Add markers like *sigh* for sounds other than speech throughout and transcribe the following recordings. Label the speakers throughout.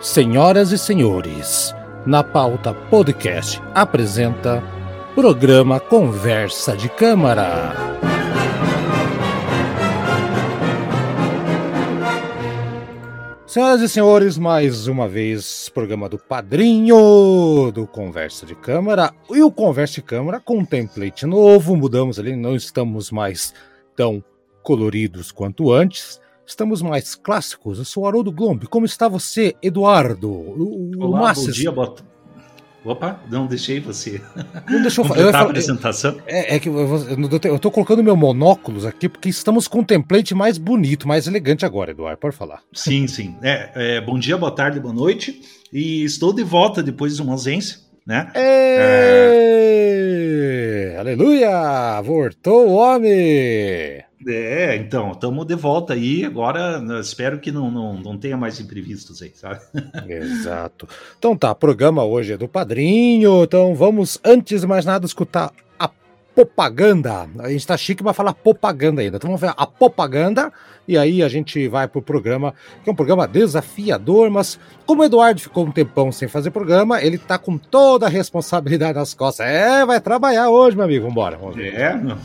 Speaker 1: Senhoras e senhores, na pauta podcast apresenta programa Conversa de Câmara. Senhoras e senhores, mais uma vez, programa do Padrinho do Conversa de Câmara. E o Conversa de Câmara com template novo, mudamos ali, não estamos mais tão coloridos quanto antes. Estamos mais clássicos. Eu sou o Haroldo Glomb. Como está você, Eduardo?
Speaker 2: O, Olá, bom dia, bota. Opa, não deixei você.
Speaker 1: Não deixou *laughs*
Speaker 2: falar. Eu a apresentação.
Speaker 1: É, é que eu estou colocando meu monóculos aqui porque estamos com um template mais bonito, mais elegante agora, Eduardo. Pode falar.
Speaker 2: Sim, sim. É, é, bom dia, boa tarde, boa noite. E estou de volta depois de uma ausência, né?
Speaker 1: É... Aleluia! Voltou o homem!
Speaker 2: É, então, estamos de volta aí. Agora, espero que não, não, não tenha mais imprevistos aí, sabe? *laughs*
Speaker 1: Exato. Então tá, programa hoje é do Padrinho. Então vamos, antes de mais nada, escutar a propaganda. A gente tá chique, mas falar propaganda ainda. Então vamos ver a propaganda e aí a gente vai pro programa, que é um programa desafiador, mas como o Eduardo ficou um tempão sem fazer programa, ele tá com toda a responsabilidade nas costas. É, vai trabalhar hoje, meu amigo. Vambora. Vamos ver. É, não.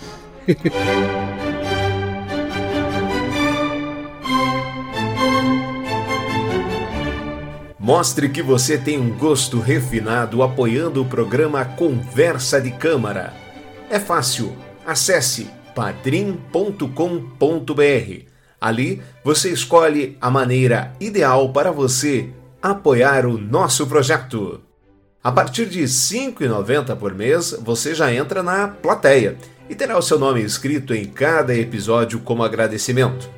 Speaker 1: *laughs*
Speaker 3: Mostre que você tem um gosto refinado apoiando o programa Conversa de Câmara. É fácil. Acesse padrim.com.br. Ali você escolhe a maneira ideal para você apoiar o nosso projeto. A partir de R$ 5,90 por mês, você já entra na plateia e terá o seu nome escrito em cada episódio como agradecimento.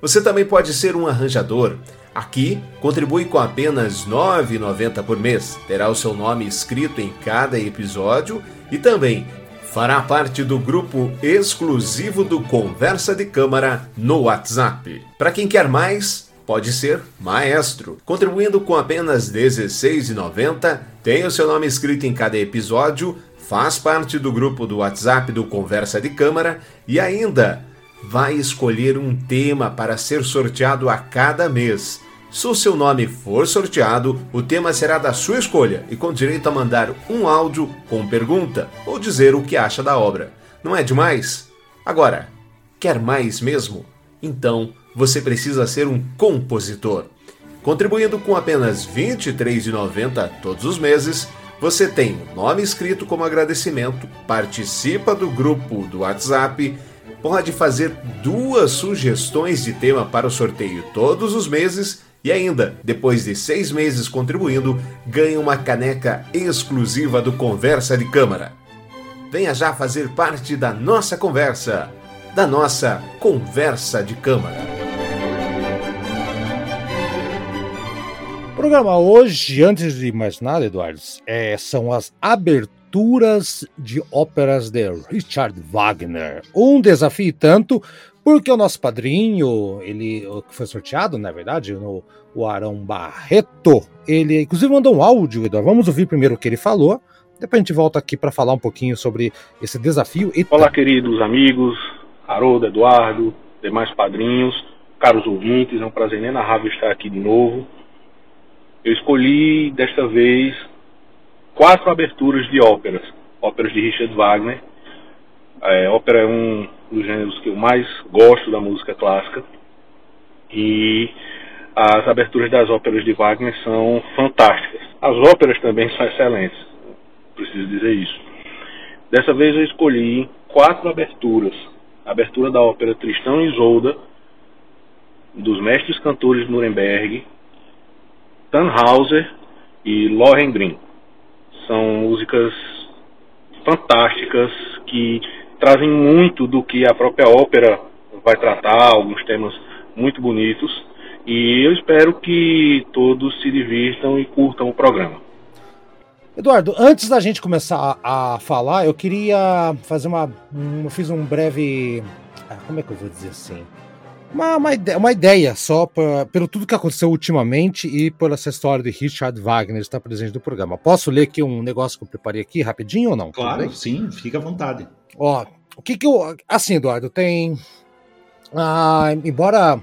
Speaker 3: Você também pode ser um arranjador Aqui, contribui com apenas R$ 9,90 por mês. Terá o seu nome escrito em cada episódio e também fará parte do grupo exclusivo do Conversa de Câmara no WhatsApp. Para quem quer mais, pode ser maestro. Contribuindo com apenas R$ 16,90, tem o seu nome escrito em cada episódio, faz parte do grupo do WhatsApp do Conversa de Câmara e ainda vai escolher um tema para ser sorteado a cada mês. Se o seu nome for sorteado, o tema será da sua escolha e com direito a mandar um áudio com pergunta ou dizer o que acha da obra. Não é demais? Agora, quer mais mesmo? Então você precisa ser um compositor. Contribuindo com apenas R$ 23,90 todos os meses, você tem o nome escrito como agradecimento, participa do grupo do WhatsApp pode fazer duas sugestões de tema para o sorteio todos os meses e ainda, depois de seis meses contribuindo, ganha uma caneca exclusiva do Conversa de Câmara. Venha já fazer parte da nossa conversa, da nossa Conversa de Câmara.
Speaker 1: Programa hoje, antes de mais nada, Eduardo, é, são as aberturas leituras de óperas de Richard Wagner. Um desafio tanto, porque o nosso padrinho, ele que foi sorteado, na verdade, no, o Arão Barreto, ele inclusive mandou um áudio, Eduardo. Vamos ouvir primeiro o que ele falou. Depois a gente volta aqui para falar um pouquinho sobre esse desafio.
Speaker 4: Olá, queridos amigos, Haroldo, Eduardo, demais padrinhos, caros ouvintes, é um prazer inenarrável estar aqui de novo. Eu escolhi desta vez quatro aberturas de óperas, óperas de Richard Wagner. É, ópera é um dos gêneros que eu mais gosto da música clássica e as aberturas das óperas de Wagner são fantásticas. As óperas também são excelentes, preciso dizer isso. Dessa vez eu escolhi quatro aberturas. A abertura da ópera Tristão e Isolda, dos mestres cantores de Nuremberg, Tannhauser e Lohengrin. São músicas fantásticas que trazem muito do que a própria ópera vai tratar, alguns temas muito bonitos. E eu espero que todos se divirtam e curtam o programa.
Speaker 1: Eduardo, antes da gente começar a, a falar, eu queria fazer uma. Um, eu fiz um breve. Ah, como é que eu vou dizer assim? Uma, uma, ideia, uma ideia só pra, pelo tudo que aconteceu ultimamente e por essa história de Richard Wagner estar presente no programa. Posso ler aqui um negócio que eu preparei aqui rapidinho ou não?
Speaker 2: Claro, sim, fica à vontade.
Speaker 1: Ó, o que que eu. Assim, Eduardo, tem. Ah, embora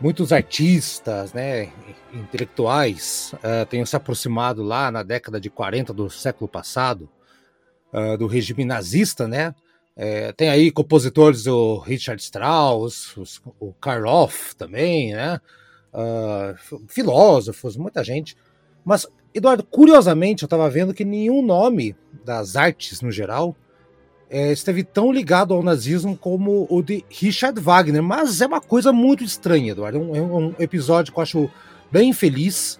Speaker 1: muitos artistas, né, intelectuais, uh, tenham se aproximado lá na década de 40 do século passado uh, do regime nazista, né? É, tem aí compositores, o Richard Strauss, o Karloff também, né? Uh, filósofos, muita gente. Mas, Eduardo, curiosamente, eu estava vendo que nenhum nome das artes no geral é, esteve tão ligado ao nazismo como o de Richard Wagner. Mas é uma coisa muito estranha, Eduardo. É um, é um episódio que eu acho bem feliz,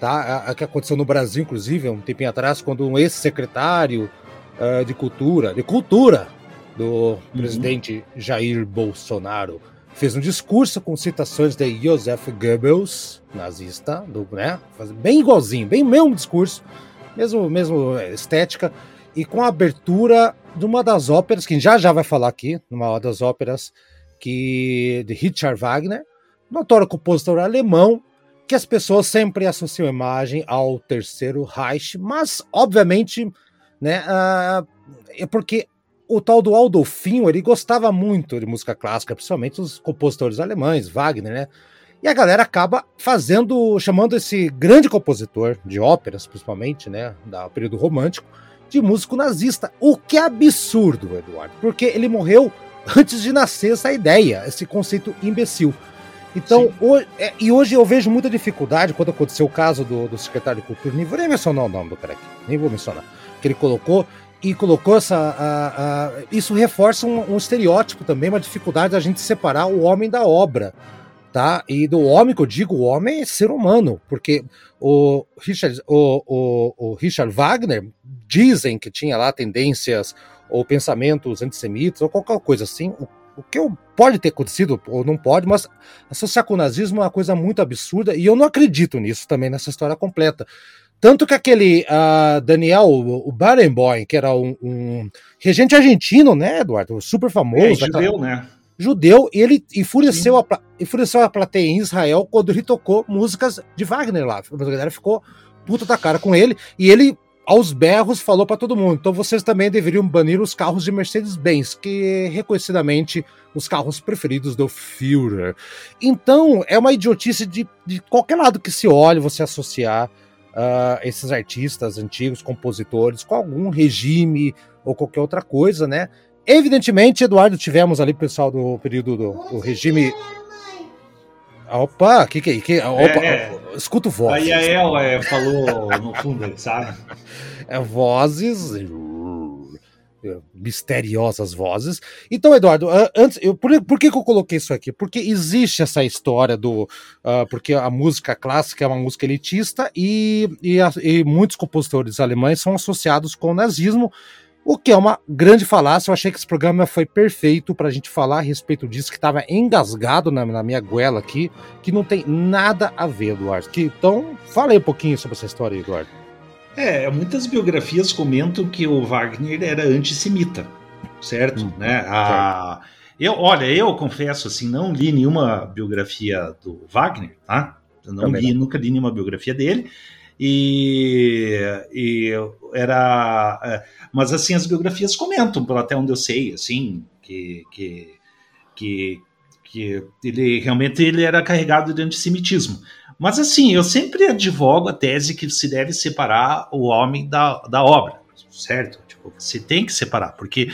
Speaker 1: tá? A, a, que aconteceu no Brasil, inclusive, um tempinho atrás, quando um ex-secretário uh, de cultura, de cultura do uhum. presidente Jair Bolsonaro fez um discurso com citações de Joseph Goebbels, nazista, do, né? Bem igualzinho, bem mesmo discurso, mesmo, mesmo estética, e com a abertura de uma das óperas, que já já vai falar aqui, numa das óperas que de Richard Wagner, notório compositor alemão, que as pessoas sempre associam a imagem ao Terceiro Reich, mas obviamente, né, uh, é porque o tal do Aldolfinho, ele gostava muito de música clássica, principalmente os compositores alemães, Wagner, né? E a galera acaba fazendo, chamando esse grande compositor de óperas, principalmente, né, da período romântico, de músico nazista. O que é absurdo, Eduardo, porque ele morreu antes de nascer essa ideia, esse conceito imbecil. Então, hoje, é, e hoje eu vejo muita dificuldade quando aconteceu o caso do, do secretário de Cultura, nem vou nem mencionar o nome do cara aqui, nem vou mencionar, que ele colocou, e colocou essa. A, a, isso reforça um, um, estereótipo também, uma dificuldade da gente separar o homem da obra. Tá? E do homem que eu digo, o homem é ser humano, porque o Richard, o, o, o Richard Wagner dizem que tinha lá tendências ou pensamentos antissemitas ou qualquer coisa assim. O, o que pode ter acontecido ou não pode, mas associar com o nazismo é uma coisa muito absurda e eu não acredito nisso também nessa história completa. Tanto que aquele uh, Daniel, o, o Barenboim, que era um, um, regente argentino, né, Eduardo? Super famoso. É,
Speaker 2: judeu, né?
Speaker 1: Judeu, e ele enfureceu a, enfureceu a plateia em Israel quando ele tocou músicas de Wagner lá. A galera ficou puta da cara com ele, e ele, aos berros, falou para todo mundo: então vocês também deveriam banir os carros de Mercedes-Benz, que reconhecidamente os carros preferidos do Führer. Então, é uma idiotice de, de qualquer lado que se olhe, você associar uh, esses artistas antigos, compositores, com algum regime ou qualquer outra coisa, né? Evidentemente, Eduardo, tivemos ali pessoal do período do, do regime. Opa, que que, que opa, é, escuto vozes.
Speaker 2: Aí a ela é, falou no fundo, sabe?
Speaker 1: É, vozes misteriosas vozes. Então, Eduardo, antes, eu, por, por que, que eu coloquei isso aqui? Porque existe essa história do. Uh, porque a música clássica é uma música elitista e, e, a, e, muitos compositores alemães são associados com o nazismo, o que é uma grande falácia. Eu achei que esse programa foi perfeito para a gente falar a respeito disso, que estava engasgado na, na, minha goela aqui, que não tem nada a ver, Eduardo. Que, então, fala aí um pouquinho sobre essa história, Eduardo.
Speaker 2: É, muitas biografias comentam que o Wagner era antissemita, certo? Hum, né? A, eu, olha, eu confesso assim, não li nenhuma biografia do Wagner, tá? Eu não Também li, não. nunca li nenhuma biografia dele. E, e era, é, mas assim as biografias comentam, até onde eu sei, assim, que, que, que, que ele realmente ele era carregado de antissemitismo. Mas assim, eu sempre advogo a tese que se deve separar o homem da, da obra, certo? Tipo, você tem que separar, porque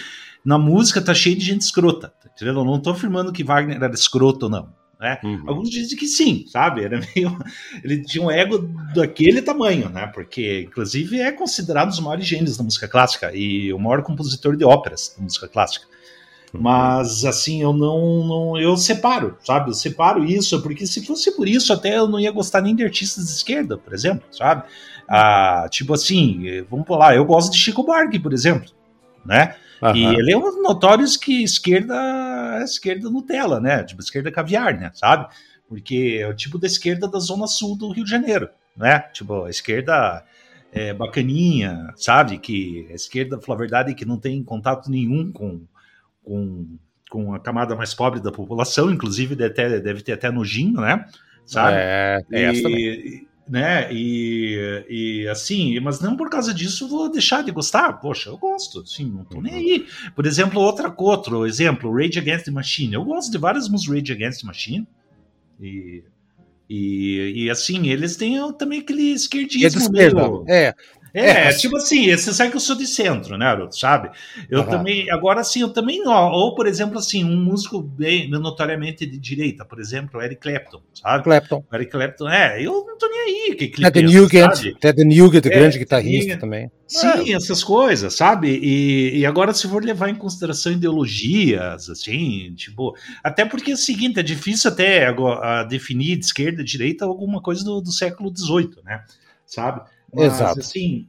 Speaker 2: na música tá cheio de gente escrota, tá entendeu? Eu não tô afirmando que Wagner era escroto, não. Né? Uhum. Alguns dizem que sim, sabe? Era meio. Ele tinha um ego daquele tamanho, né? Porque, inclusive, é considerado um dos maiores gênios da música clássica e o maior compositor de óperas da música clássica. Mas assim, eu não, não, eu separo, sabe? Eu separo isso, porque se fosse por isso, até eu não ia gostar nem de artistas de esquerda, por exemplo, sabe? Ah, tipo assim, vamos lá, eu gosto de Chico Buarque, por exemplo, né? Uhum. E ele é um notório que esquerda esquerda Nutella, né? Tipo, esquerda caviar, né? Sabe? Porque é o tipo da esquerda da zona sul do Rio de Janeiro, né? Tipo, a esquerda é, bacaninha, sabe? Que a esquerda, pela verdade, que não tem contato nenhum com com, com a camada mais pobre da população, inclusive deve ter, deve ter até nojinho, né? Sabe? É, é também. Né? E, e assim, mas não por causa disso vou deixar de gostar. Poxa, eu gosto, sim, não tô nem uhum. aí. Por exemplo, outra outro exemplo, Rage Against the Machine. Eu gosto de várias músicas Rage Against the Machine, E, e, e assim, eles têm também aquele esquerdismo. É
Speaker 1: esquerda,
Speaker 2: meio... é. É, é, tipo assim, você sabe que eu sou de centro, né, Aruto, sabe? Eu uhum. também, agora assim, eu também, ou por exemplo assim, um músico bem notoriamente de direita, por exemplo, Eric Clapton, sabe?
Speaker 1: Clapton.
Speaker 2: Eric Clapton, é, eu não tô nem aí.
Speaker 1: Que Ted Nugent, Ted Nugent, é, grande guitarrista e, também.
Speaker 2: Sim, é. essas coisas, sabe? E, e agora se for levar em consideração ideologias, assim, tipo, até porque é o seguinte, é difícil até agora, definir de esquerda, de direita, alguma coisa do, do século XVIII, né? Sabe? Mas, Exato. assim,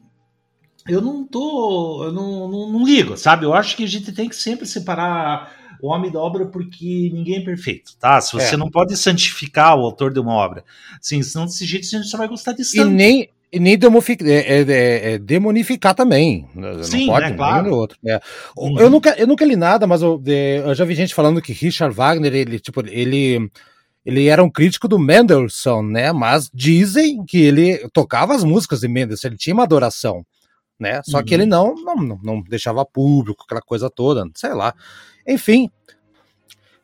Speaker 2: eu não tô. Eu não, não, não, ligo, sabe? Eu acho que a gente tem que sempre separar o homem da obra porque ninguém é perfeito, tá? Se você é. não pode santificar o autor de uma obra. Sim, senão desse jeito a gente só vai gostar de
Speaker 1: santo. E nem, e nem demonificar, é, é, é, demonificar também.
Speaker 2: Sim, não pode, né, claro.
Speaker 1: outro. É. Uhum. Eu, nunca, eu nunca li nada, mas eu, eu, já vi gente falando que Richard Wagner, ele, tipo, ele ele era um crítico do Mendelssohn, né? Mas dizem que ele tocava as músicas de Mendelssohn, ele tinha uma adoração, né? Só uhum. que ele uhum. não, não, não deixava público, aquela coisa toda, sei lá. Enfim,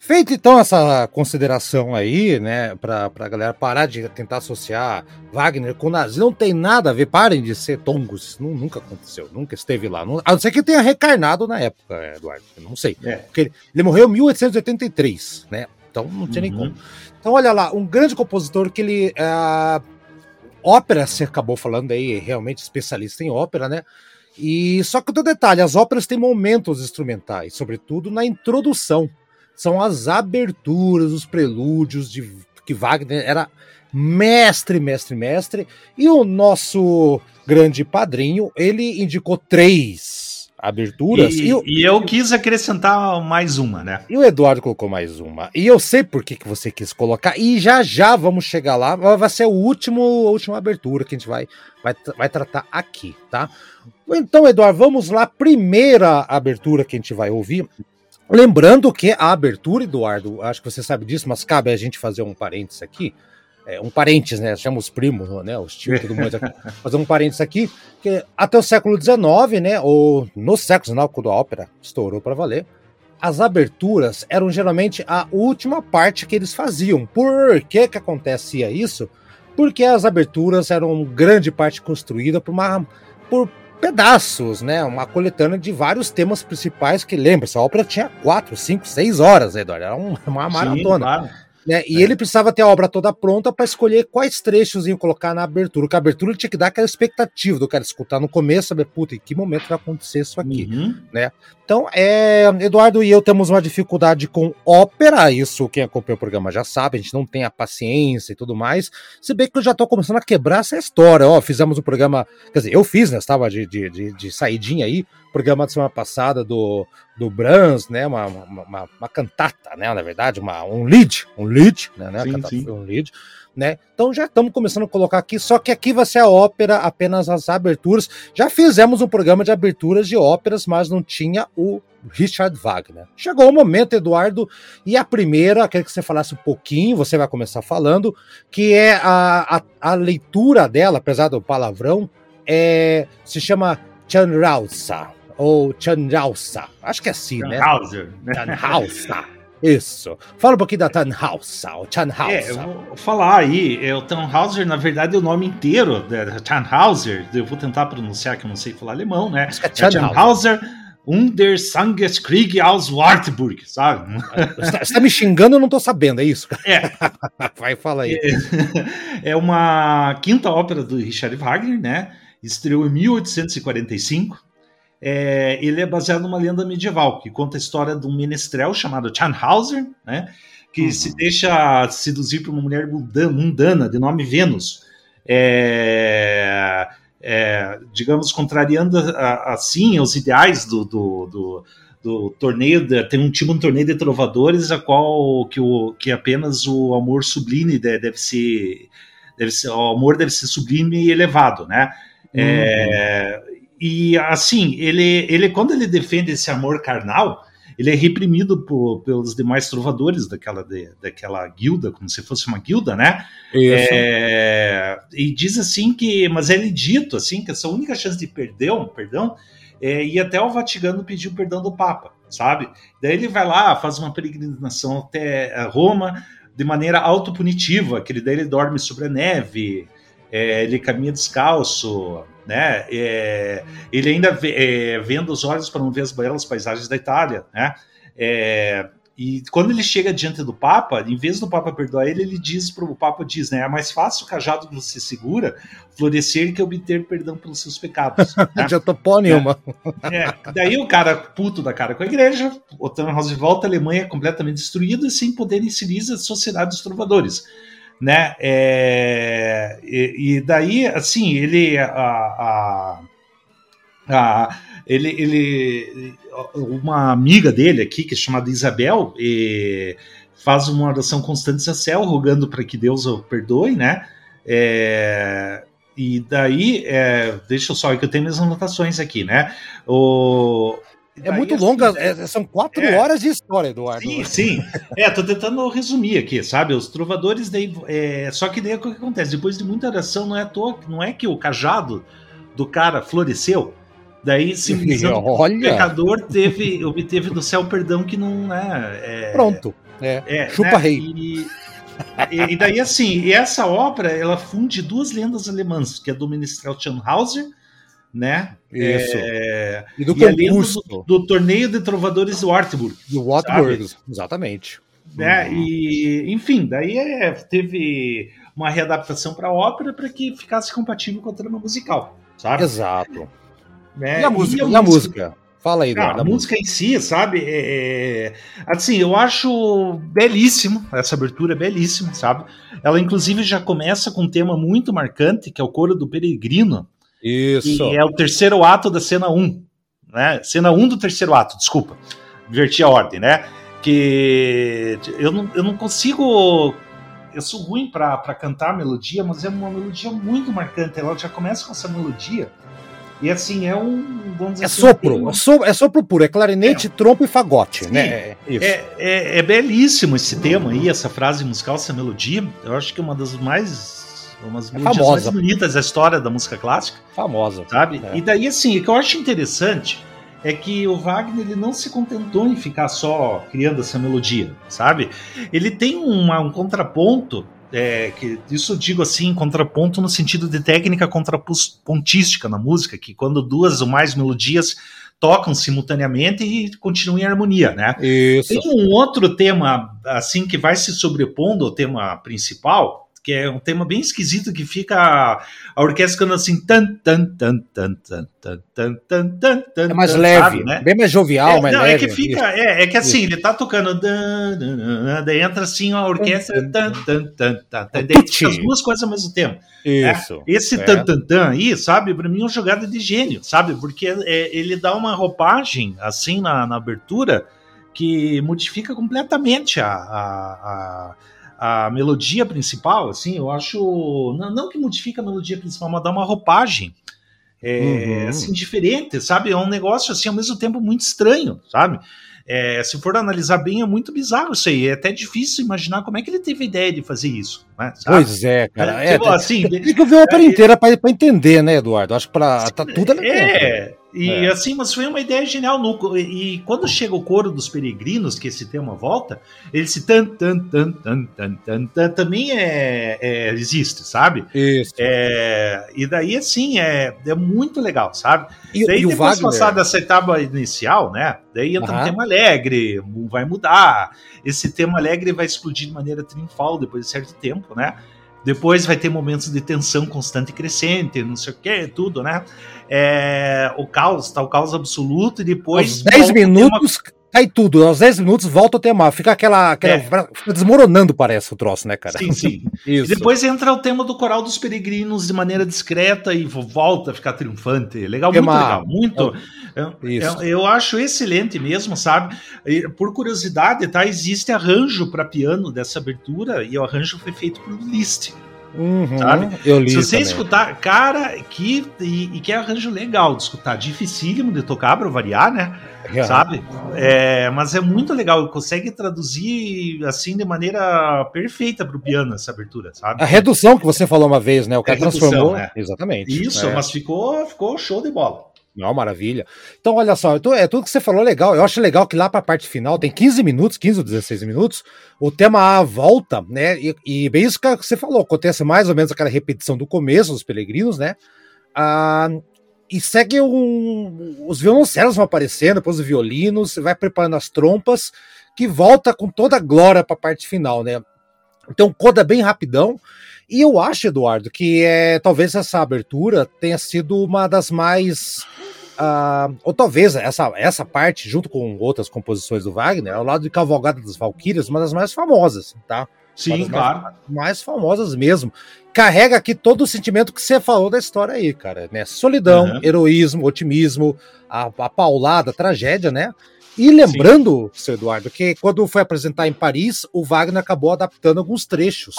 Speaker 1: Feita então essa consideração aí, né, pra, pra galera parar de tentar associar Wagner com nazi, não tem nada a ver, parem de ser tongos, não, nunca aconteceu, nunca esteve lá. Não, a não ser que tenha recarnado na época, Eduardo, não sei. É. Porque ele, ele, morreu em 1883, né, então não tinha uhum. nem como. Então, olha lá, um grande compositor que ele. Uh, ópera, você acabou falando aí, realmente especialista em ópera, né? E só que o detalhe, as óperas têm momentos instrumentais, sobretudo na introdução. São as aberturas, os prelúdios de que Wagner era mestre, mestre, mestre. E o nosso grande padrinho, ele indicou três aberturas.
Speaker 2: E, e, eu, e, eu, quis acrescentar mais uma, né?
Speaker 1: E o Eduardo colocou mais uma. E eu sei por que, que você quis colocar. E já já vamos chegar lá. Vai ser o último, a última abertura que a gente vai, vai, vai tratar aqui, tá? Então, Eduardo, vamos lá. Primeira abertura que a gente vai ouvir. Lembrando que a abertura, Eduardo, acho que você sabe disso, mas cabe a gente fazer um parênteses aqui é, um parênteses, né? Chama os primos, né? Os tios mais aqui. *laughs* Fazer um parênteses aqui, que até o século XIX, né? Ou no século XIX, quando a ópera estourou para valer, as aberturas eram geralmente a última parte que eles faziam. Por que que acontecia isso? Porque as aberturas eram grande parte construída por uma por pedaços, né? Uma coletânea de vários temas principais que lembra, essa ópera tinha quatro, cinco, seis horas, Eduardo, era uma maratona. Sim, claro. Né? E é. ele precisava ter a obra toda pronta para escolher quais trechos iam colocar na abertura. Porque a abertura tinha que dar aquela expectativa do cara escutar no começo, saber, puta, em que momento vai acontecer isso aqui, uhum. né? Então, é, Eduardo e eu temos uma dificuldade com ópera, isso quem acompanha o programa já sabe, a gente não tem a paciência e tudo mais. Se bem que eu já tô começando a quebrar essa história, ó, fizemos um programa, quer dizer, eu fiz, né, estava de, de, de, de saidinha aí, programa da semana passada do, do Brahms, né, uma, uma, uma, uma cantata, né, na verdade, uma, um lead, um lead, né, né sim, sim. um lead, né? Então já estamos começando a colocar aqui, só que aqui vai ser a ópera, apenas as aberturas. Já fizemos um programa de aberturas de óperas, mas não tinha o Richard Wagner. Chegou o momento, Eduardo, e a primeira, quero que você falasse um pouquinho, você vai começar falando, que é a, a, a leitura dela, apesar do palavrão, é, se chama Chanrausa, ou Chanrausa, acho que é assim, né?
Speaker 2: Chanhauser.
Speaker 1: Chanhausa. Isso. Fala um pouquinho da Tannhauser, o Tannhauser.
Speaker 2: É, eu vou falar aí. É, o Tannhauser, na verdade, é o nome inteiro da Tannhauser. Eu vou tentar pronunciar, que eu não sei falar alemão, né? Acho que é Tannhauser. Under Sangeskrieg aus Wartburg, sabe?
Speaker 1: Você está tá me xingando, eu não estou sabendo, é isso?
Speaker 2: É. *laughs*
Speaker 1: Vai, fala aí.
Speaker 2: É, é uma quinta ópera do Richard Wagner, né? Estreou em 1845 é, ele é baseado numa lenda medieval que conta a história de um menestrel chamado Tannhauser, né, que uhum. se deixa seduzir por uma mulher mundana de nome Vênus, é, é, digamos, contrariando assim os ideais do, do, do, do torneio, de, tem um tipo um torneio de trovadores a qual que, o, que apenas o amor sublime deve ser, deve ser, o amor deve ser sublime e elevado, né? É, uhum. É, e assim, ele, ele quando ele defende esse amor carnal, ele é reprimido por, pelos demais trovadores daquela, de, daquela guilda, como se fosse uma guilda, né? É, e diz assim que, mas ele dito assim que essa única chance de perder um perdão é ir até o Vaticano pedir o perdão do Papa, sabe? Daí ele vai lá, faz uma peregrinação até Roma, de maneira autopunitiva, que ele daí ele dorme sobre a neve, é, ele caminha descalço, né? É, ele ainda vê, é, vendo os olhos para não ver as belas paisagens da Itália, né? É, e quando ele chega diante do Papa, em vez do Papa perdoar ele, ele diz para o Papa diz, né, é mais fácil o cajado que você segura florescer que obter perdão pelos seus pecados. *laughs*
Speaker 1: Né? Já pó nenhuma.
Speaker 2: É, é, daí o cara puto da cara com a igreja, o Tannhauser volta, a Alemanha completamente destruída, sem poder inserir a sociedade dos trovadores né? É, e, e, daí, assim, ele a, a, a, ele, ele uma amiga dele aqui que é chamada Isabel e faz uma oração constante a céu rogando para que Deus o perdoe, né? É, e daí, é, deixa eu só que eu tenho minhas anotações aqui, né? O,
Speaker 1: é muito assim, longa, é, são quatro é, horas de história, Eduardo.
Speaker 2: Sim, *laughs* sim. É, tô tentando resumir aqui, sabe? Os trovadores daí. É, só que daí o que acontece? Depois de muita oração, não é, toa, não é que o cajado do cara floresceu. Daí, *laughs* simbolizando Olha. o pecador teve, obteve do céu perdão que não é.
Speaker 1: é Pronto. É, é chupa né? rei.
Speaker 2: E, e, daí, assim, essa obra ela funde duas lendas alemãs, que é do Ministral Tannhauser né?
Speaker 1: Isso.
Speaker 2: É... E do e concurso. Do, do, torneio de trovadores do Wartburg.
Speaker 1: Do Wartburg, exatamente.
Speaker 2: Né? Uhum. E, enfim, daí é, teve uma readaptação para a ópera para que ficasse compatível com a trama musical, sabe?
Speaker 1: Exato. Né? E a música? E a, música? Fala aí,
Speaker 2: Eduardo. a música em si, sabe? É, é, assim, eu acho belíssimo, essa abertura é belíssima, sabe? Ela, inclusive, já começa com um tema muito marcante, que é o coro do peregrino,
Speaker 1: isso.
Speaker 2: E é o terceiro ato da cena 1. Né? Cena 1 do terceiro ato, desculpa. Inverti a ordem, né? Que eu não, eu não consigo. Eu sou ruim para cantar a melodia, mas é uma melodia muito marcante. Ela já começa com essa melodia. E assim, é um.
Speaker 1: Vamos dizer é assim, sopro, é, sopro, é sopro puro, é clarinete, é. trompa e fagote, Sim, né?
Speaker 2: É, é, é, é belíssimo esse tema aí, essa frase musical, essa melodia. Eu acho que é uma das mais umas é melodias mais bonitas da história da música clássica.
Speaker 1: Famosa.
Speaker 2: Sabe? É. E daí, assim, o que eu acho interessante é que o Wagner ele não se contentou em ficar só criando essa melodia, sabe? Ele tem uma, um contraponto, é, que isso eu digo assim, contraponto no sentido de técnica contrapontística na música, que quando duas ou mais melodias tocam simultaneamente e continuam em harmonia, né?
Speaker 1: Isso.
Speaker 2: Tem um outro tema assim que vai se sobrepondo ao tema principal, que é um tema bem esquisito que fica a, orquestra cantando assim tan tan tan tan tan tan tan tan tan tan
Speaker 1: é mais leve, né? bem mais jovial,
Speaker 2: é,
Speaker 1: mais
Speaker 2: não,
Speaker 1: leve.
Speaker 2: É que fica, é, é que assim, ele tá tocando daí entra assim a orquestra tan tan tan tan, daí fica as duas coisas ao mesmo tempo.
Speaker 1: Isso. Né?
Speaker 2: Esse é. tan tan tan aí, sabe, para mim é uma jogada de gênio, sabe? Porque é, ele dá uma roupagem assim na, na abertura que modifica completamente a, a, a a melodia principal, assim, eu acho. Não, não que modifica a melodia principal, mas dá uma roupagem. É, uhum. assim, diferente, sabe? É um negócio, assim, ao mesmo tempo muito estranho, sabe? É, se for analisar bem, é muito bizarro isso aí. É até difícil imaginar como é que ele teve a ideia de fazer isso. Né,
Speaker 1: pois é, cara. É, tipo, assim, tem que ver a ópera é, inteira para entender, né, Eduardo? Acho que para tá tudo
Speaker 2: ali É, e é. assim, mas foi uma ideia genial. No, e quando chega o coro dos peregrinos, que esse tema volta, ele se tan, tan, tan, tan, tan, tan, tan também é, é, existe, sabe?
Speaker 1: Isso.
Speaker 2: É, e daí, assim, é, é muito legal, sabe?
Speaker 1: E,
Speaker 2: daí,
Speaker 1: e
Speaker 2: depois
Speaker 1: de
Speaker 2: passar dessa etapa inicial, né? Daí entra uhum. um tema alegre, vai mudar. Esse tema alegre vai explodir de maneira triunfal depois de certo tempo, né? Depois vai ter momentos de tensão constante e crescente, não sei o que, tudo, né? É, o caos, tá o caos absoluto, e depois.
Speaker 1: Aos 10 minutos uma... cai tudo, aos 10 minutos volta o tema, fica aquela. aquela é. Fica desmoronando, parece o troço, né, cara?
Speaker 2: Sim, sim. *laughs* e depois entra o tema do coral dos peregrinos de maneira discreta e volta a ficar triunfante. Legal, tema... muito legal. Muito. Eu, eu, eu, acho excelente mesmo, sabe? E, por curiosidade, tá? Existe arranjo para piano dessa abertura e o arranjo foi feito por Liszt.
Speaker 1: Uhum, sabe? Eu li
Speaker 2: Se você
Speaker 1: também.
Speaker 2: escutar, cara, que, e, e, que arranjo legal de escutar, dificílimo de tocar para variar, né? É. Sabe? É, mas é muito legal, consegue traduzir assim de maneira perfeita para o piano essa abertura, sabe?
Speaker 1: A redução que você falou uma vez, né? O cara é transformou.
Speaker 2: Né?
Speaker 1: Exatamente.
Speaker 2: Isso, é. mas ficou, ficou show de bola.
Speaker 1: Não, maravilha. Então, olha só, é tudo que você falou legal. Eu acho legal que lá para a parte final tem 15 minutos, 15 ou 16 minutos, o tema A volta, né? E, e, bem isso que você falou, acontece mais ou menos aquela repetição do começo dos peregrinos, né? Ah, e segue um, os violoncelos vão aparecendo, depois os violinos, vai preparando as trompas, que volta com toda a glória para a parte final, né? Então, coda bem rapidão. E eu acho, Eduardo, que é, talvez essa abertura tenha sido uma das mais. Uh, ou talvez essa, essa parte, junto com outras composições do Wagner, ao lado de Cavalgada das Valquírias, uma das mais famosas, tá?
Speaker 2: Sim, claro.
Speaker 1: Mais, mais, famosas mesmo. Carrega aqui todo o sentimento que você falou da história aí, cara. Né? Solidão, uhum. heroísmo, otimismo, a, a paulada, a tragédia, né? E lembrando, Sim. seu Eduardo, que quando foi apresentar em Paris, o Wagner acabou adaptando alguns trechos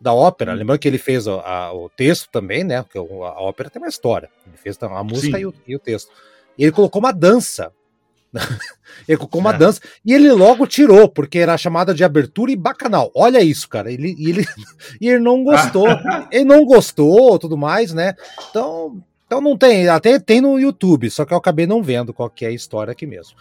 Speaker 1: da ópera. Lembrando que ele fez a, a, o texto também, né? Porque a ópera tem uma história. Ele fez a música e o, e o, texto. E ele colocou uma dança. *laughs* ele colocou uma é. dança e ele logo tirou, porque era chamada de abertura e bacanal. Olha isso, cara. Ele, ele, *laughs* e ele não gostou. *laughs* ele não gostou, tudo mais, né? Então, então não tem. Até tem no YouTube, só que eu acabei não vendo qual que é a história aqui mesmo.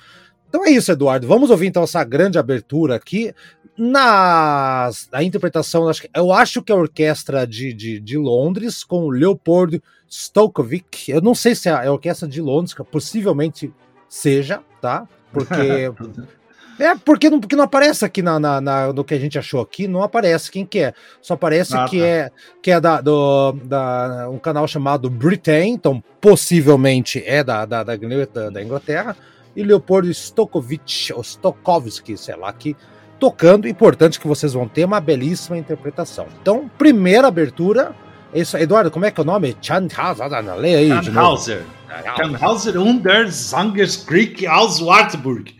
Speaker 1: Então é isso, Eduardo. Vamos ouvir então essa grande abertura aqui. Na, na interpretação, eu acho que é a orquestra de, de, de Londres, com o Leopold Stokovic. Eu não sei se é a orquestra de Londres, possivelmente seja, tá? Porque. *laughs* é, porque não, porque não aparece aqui na, na, na, no que a gente achou aqui, não aparece quem que é. Só aparece ah, que, tá. é, que é da, do, da, um canal chamado Britain, então possivelmente é da, da, da, da Inglaterra e Leopoldo Stokovic, ou Stokowski, sei lá, que tocando. Importante que vocês vão ter uma belíssima interpretação. Então, primeira abertura. É isso, Eduardo, como é que é o nome? Chanhauser, leia aí.
Speaker 2: Chanhauser. Chanhauser der Zangerskrieg aus Wartburg.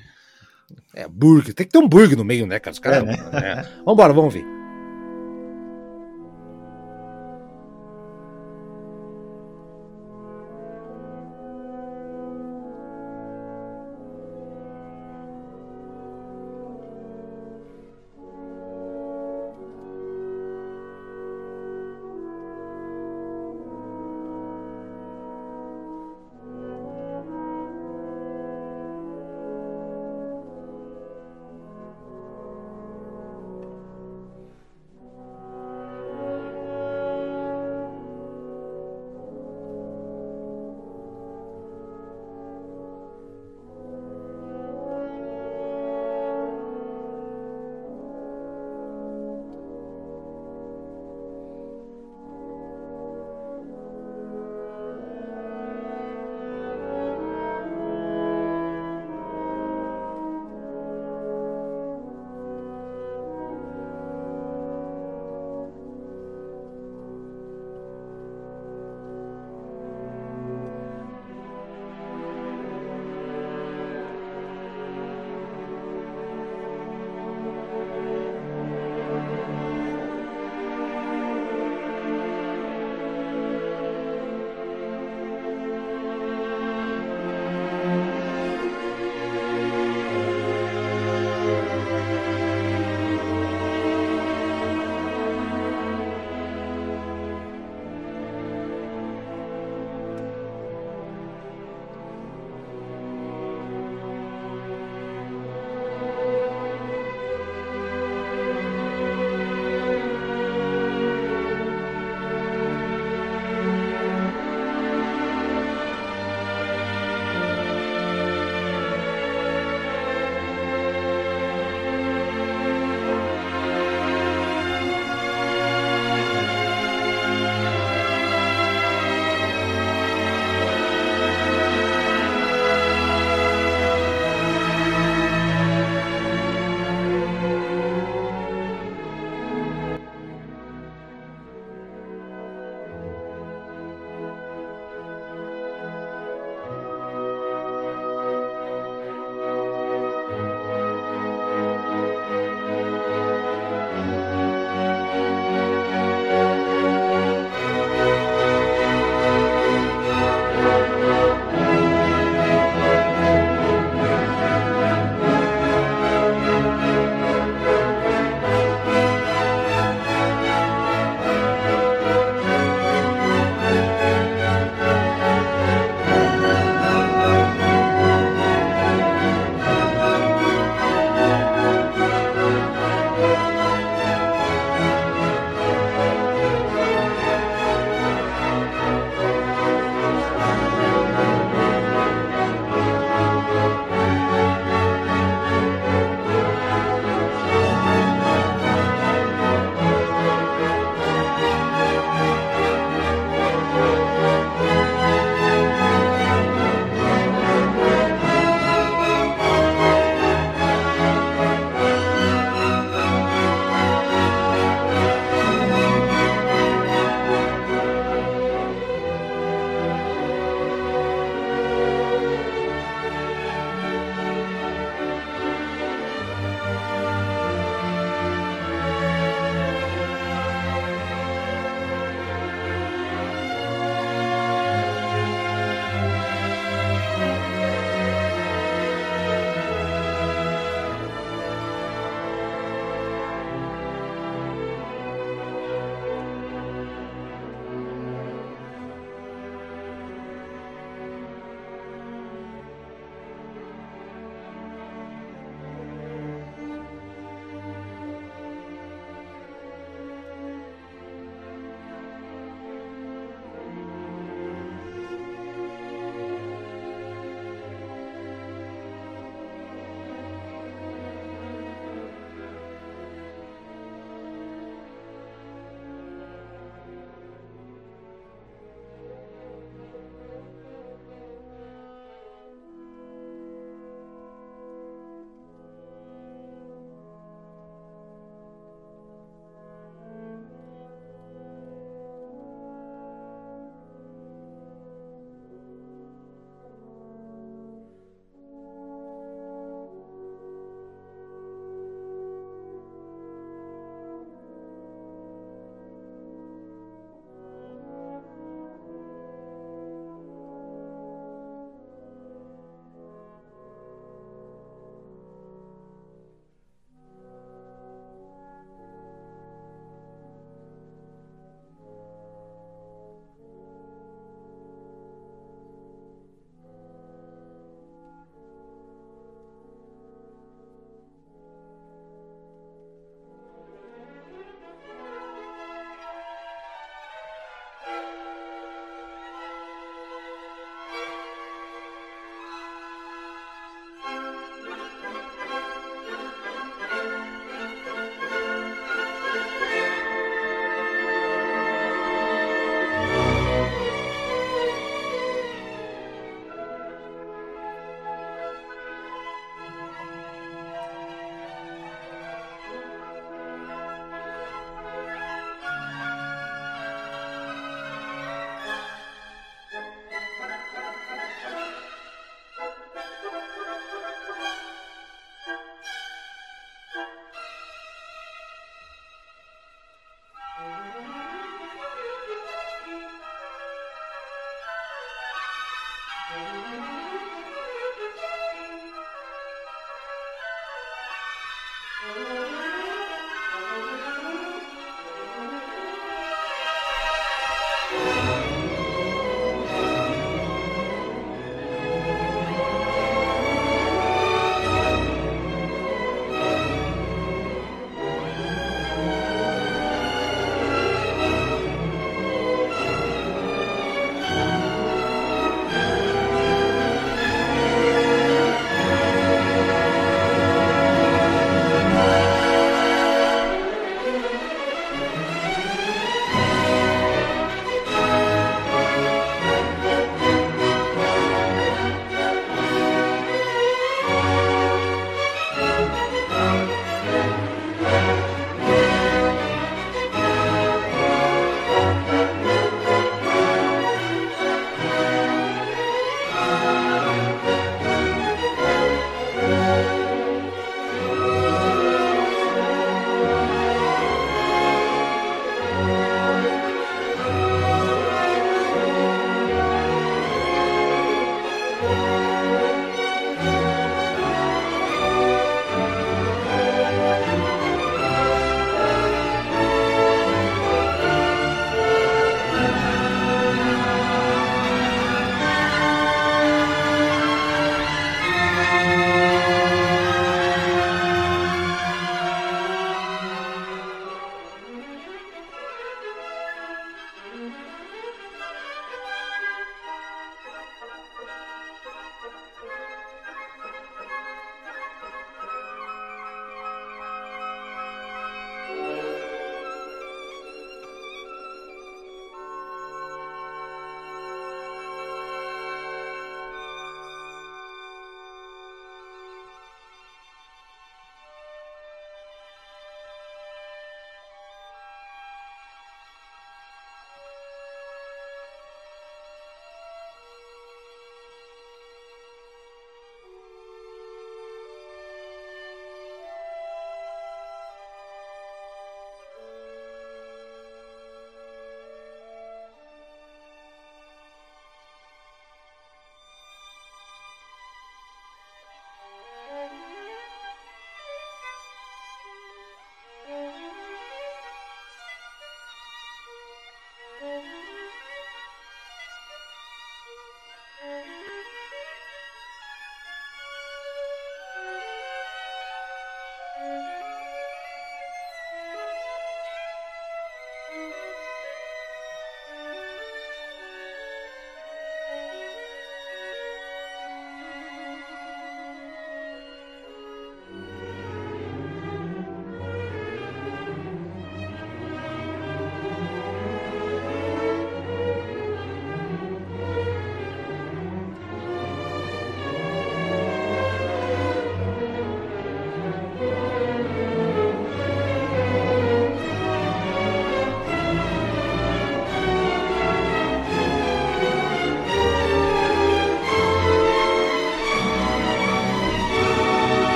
Speaker 1: É, Burg. Tem que ter um Burg no meio, né, cara? Os caras. É, né? é. Vambora, vamos ver.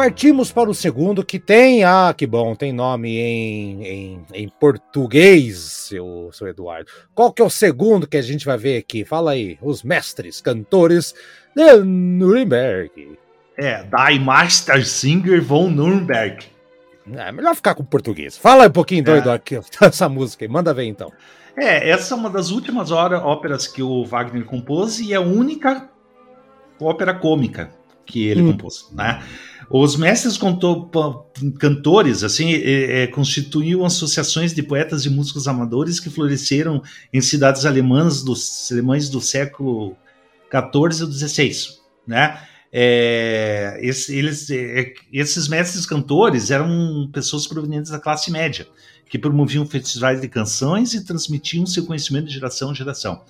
Speaker 1: Partimos para o segundo, que tem, ah, que bom, tem nome em, em, em português, seu, seu Eduardo. Qual que é o segundo que a gente vai ver aqui? Fala aí, os mestres cantores de Nuremberg.
Speaker 2: É, Die Master Singer von Nuremberg.
Speaker 1: É melhor ficar com português. Fala um pouquinho, doido, é. aqui, *laughs* essa música aí, manda ver então.
Speaker 2: É, essa é uma das últimas óperas que o Wagner compôs e é a única ópera cômica que ele hum. compôs, né? Os mestres cantores assim é, é, constituíam associações de poetas e músicos amadores que floresceram em cidades alemãs dos alemães do século 14 e 16, né? É, esse, eles, é, esses mestres cantores eram pessoas provenientes da classe média que promoviam festivais de canções e transmitiam seu conhecimento de geração em geração.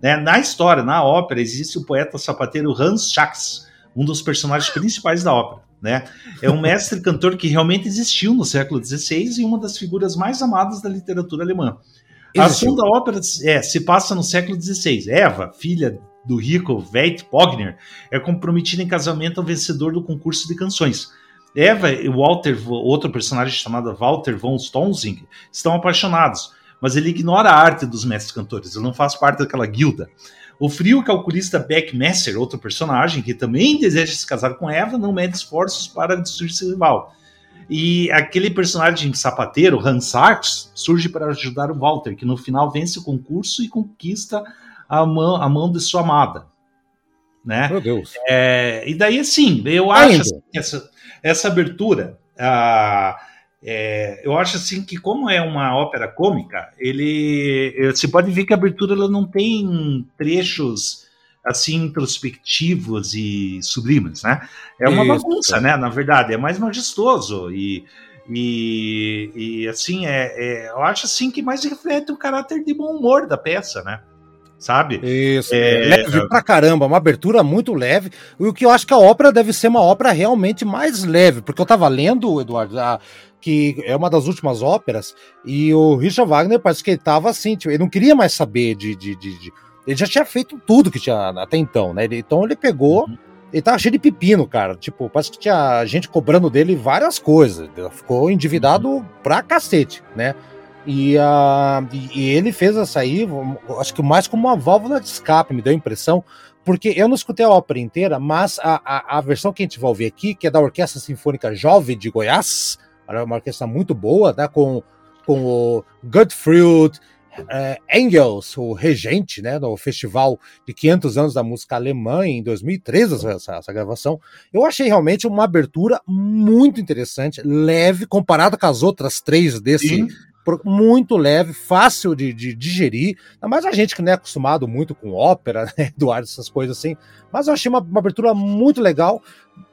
Speaker 2: Né? Na história, na ópera, existe o poeta sapateiro Hans Sachs, um dos personagens principais da ópera. Né? É um mestre cantor que realmente existiu no século XVI e uma das figuras mais amadas da literatura alemã. A ação da ópera é, se passa no século XVI. Eva, filha do rico Veit Pogner, é comprometida em casamento ao vencedor do concurso de canções. Eva e Walter, outro personagem chamado Walter von Stonsing, estão apaixonados, mas ele ignora a arte dos mestres cantores, ele não faz parte daquela guilda. O frio calculista Beck Messer, outro personagem que também deseja se casar com Eva, não mede esforços para destruir seu rival. E aquele personagem sapateiro, Hans Sachs, surge para ajudar o Walter, que no final vence o concurso e conquista a mão, a mão de sua amada. Né?
Speaker 1: Meu Deus.
Speaker 2: É, e daí, assim, eu acho assim, essa, essa abertura. Ah, é, eu acho assim que como é uma ópera cômica, ele você pode ver que a abertura ela não tem trechos assim introspectivos e sublimes, né? É uma Isso. bagunça, né? Na verdade, é mais majestoso e e, e assim é, é, eu acho assim que mais reflete o caráter de bom humor da peça, né? sabe?
Speaker 1: Isso, é, leve pra caramba, uma abertura muito leve. E o que eu acho que a ópera deve ser uma ópera realmente mais leve, porque eu tava lendo, Eduardo, a, que é uma das últimas óperas, e o Richard Wagner parece que ele tava assim, tipo, ele não queria mais saber de, de, de, de, Ele já tinha feito tudo que tinha até então, né? Ele, então ele pegou. Uhum. Ele tava cheio de pepino, cara. Tipo, parece que tinha gente cobrando dele várias coisas. Ele ficou endividado uhum. pra cacete, né? E, uh, e, ele fez essa aí, acho que mais como uma válvula de escape, me deu a impressão, porque eu não escutei a ópera inteira, mas a, a, a, versão que a gente vai ouvir aqui, que é da Orquestra Sinfônica Jovem de Goiás, é uma orquestra muito boa, né, com, com o Gottfried uh, Engels, o regente né, do Festival de 500 anos da música alemã, em 2013, essa, essa gravação. Eu achei realmente uma abertura muito interessante, leve, comparada com as outras três desse. Sim muito leve, fácil de, de digerir. Ainda mais a gente que não é acostumado muito com ópera, *laughs* né, Eduardo, essas coisas assim. Mas eu achei uma, uma abertura muito legal.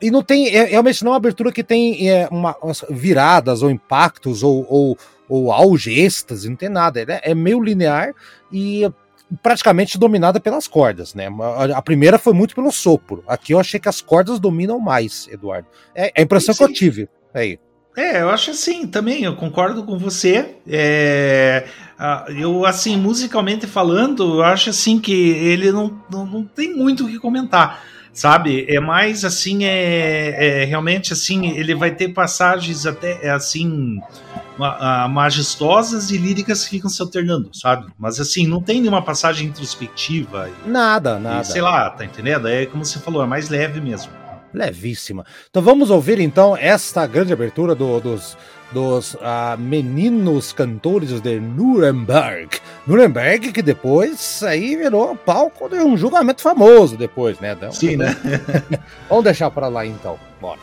Speaker 1: E não tem, é, realmente não é uma abertura que tem é, uma, viradas ou impactos ou, ou, ou auge, êxtase, não tem nada. É, é meio linear e praticamente dominada pelas cordas, né? A, primeira foi muito pelo sopro. Aqui eu achei que as cordas dominam mais, Eduardo. É, é a impressão sim, sim. que eu tive. Aí.
Speaker 2: É, eu acho assim também, eu concordo com você. É, eu, assim, musicalmente falando, eu acho assim que ele não, não, não tem muito o que comentar, sabe? É mais assim, é, é, realmente assim, ele vai ter passagens até é, assim majestosas e líricas que ficam se alternando, sabe? Mas assim, não tem nenhuma passagem introspectiva.
Speaker 1: Nada, nada.
Speaker 2: E, sei lá, tá entendendo? É como você falou, é mais leve mesmo
Speaker 1: levíssima. Então vamos ouvir então esta grande abertura do, dos, dos uh, meninos cantores de Nuremberg. Nuremberg que depois aí virou palco de um julgamento famoso depois, né?
Speaker 2: Então, Sim, né? *laughs*
Speaker 1: vamos deixar para lá então. Bora.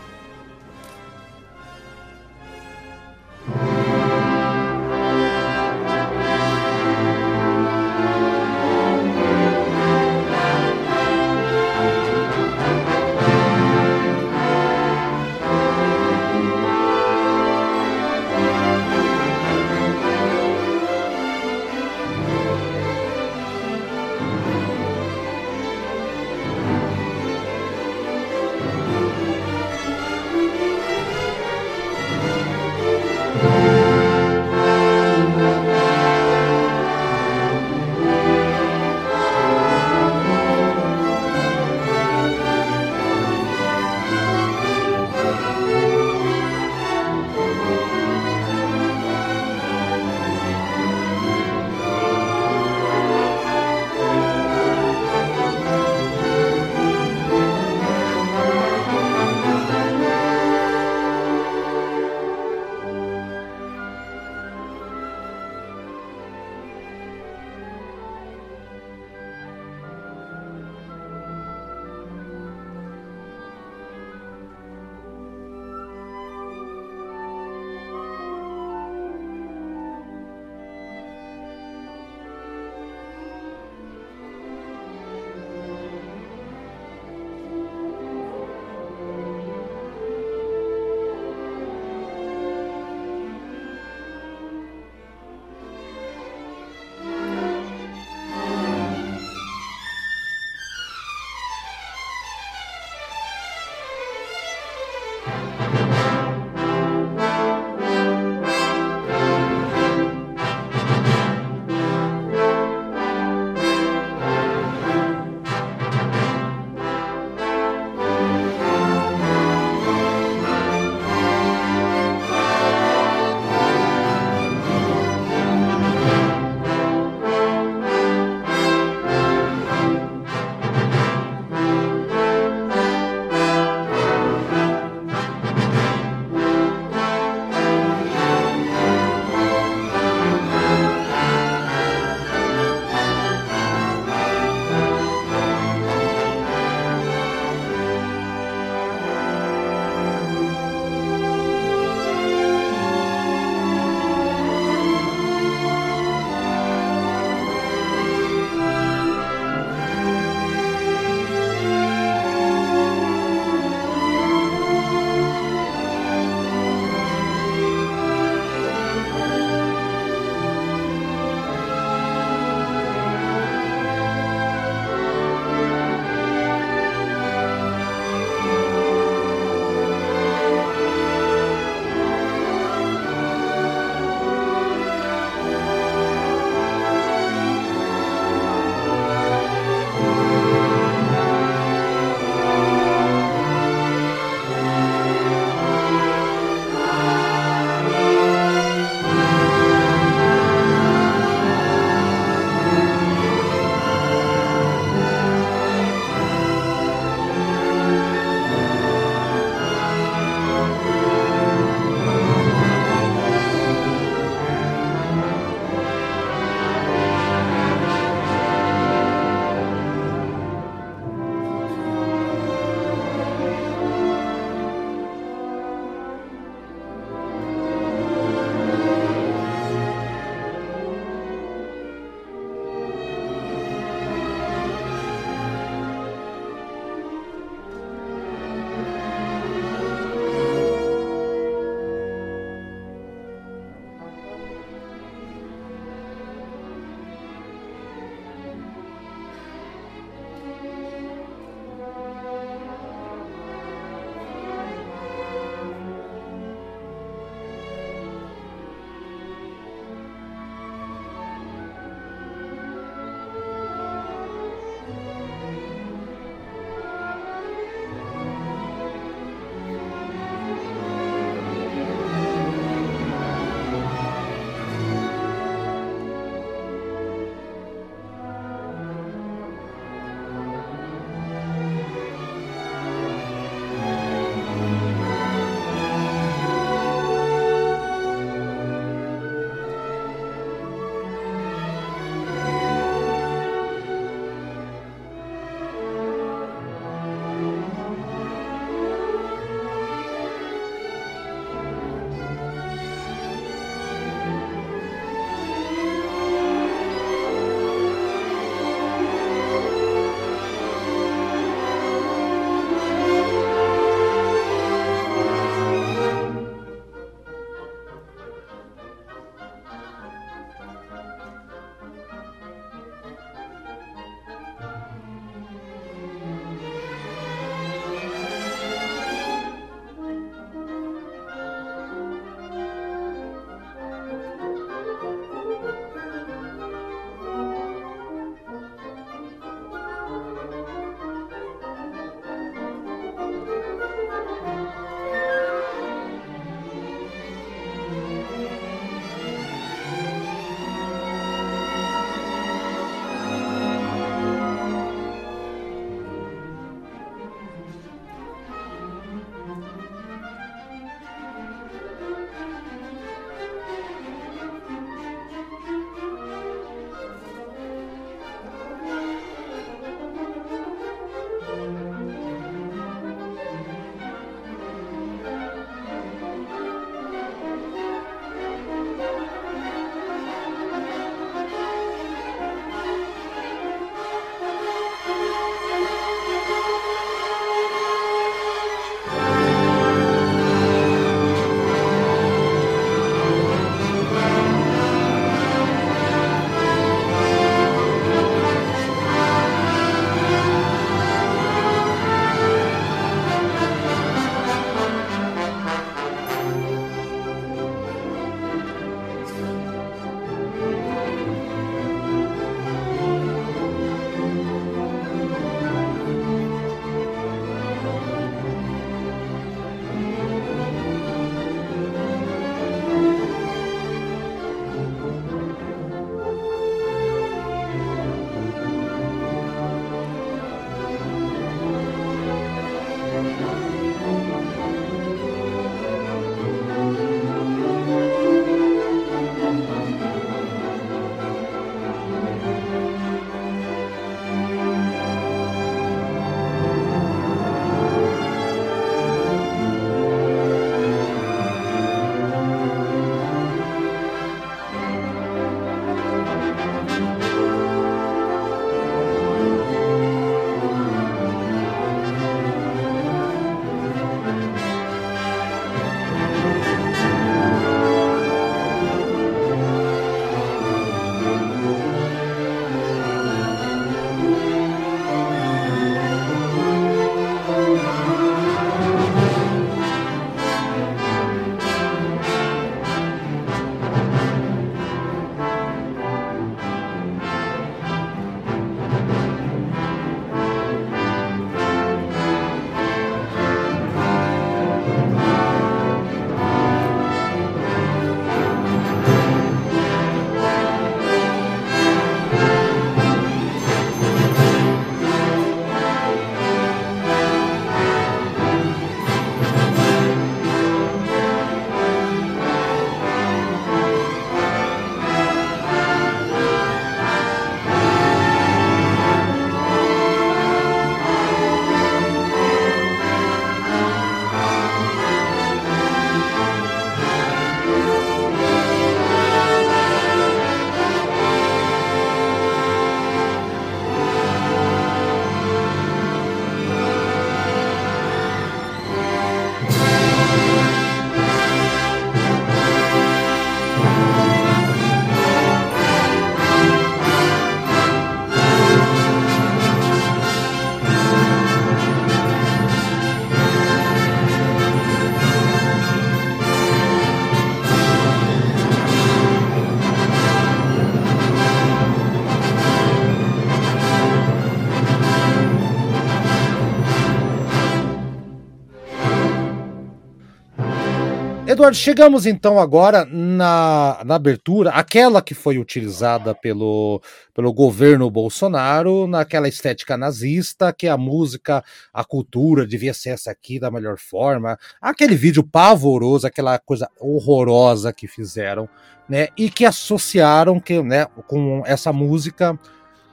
Speaker 1: Eduardo, chegamos então agora na, na abertura, aquela que foi utilizada pelo, pelo governo Bolsonaro, naquela estética nazista, que a música, a cultura devia ser essa aqui da melhor forma, aquele vídeo pavoroso, aquela coisa horrorosa que fizeram, né, e que associaram que, né, com essa música,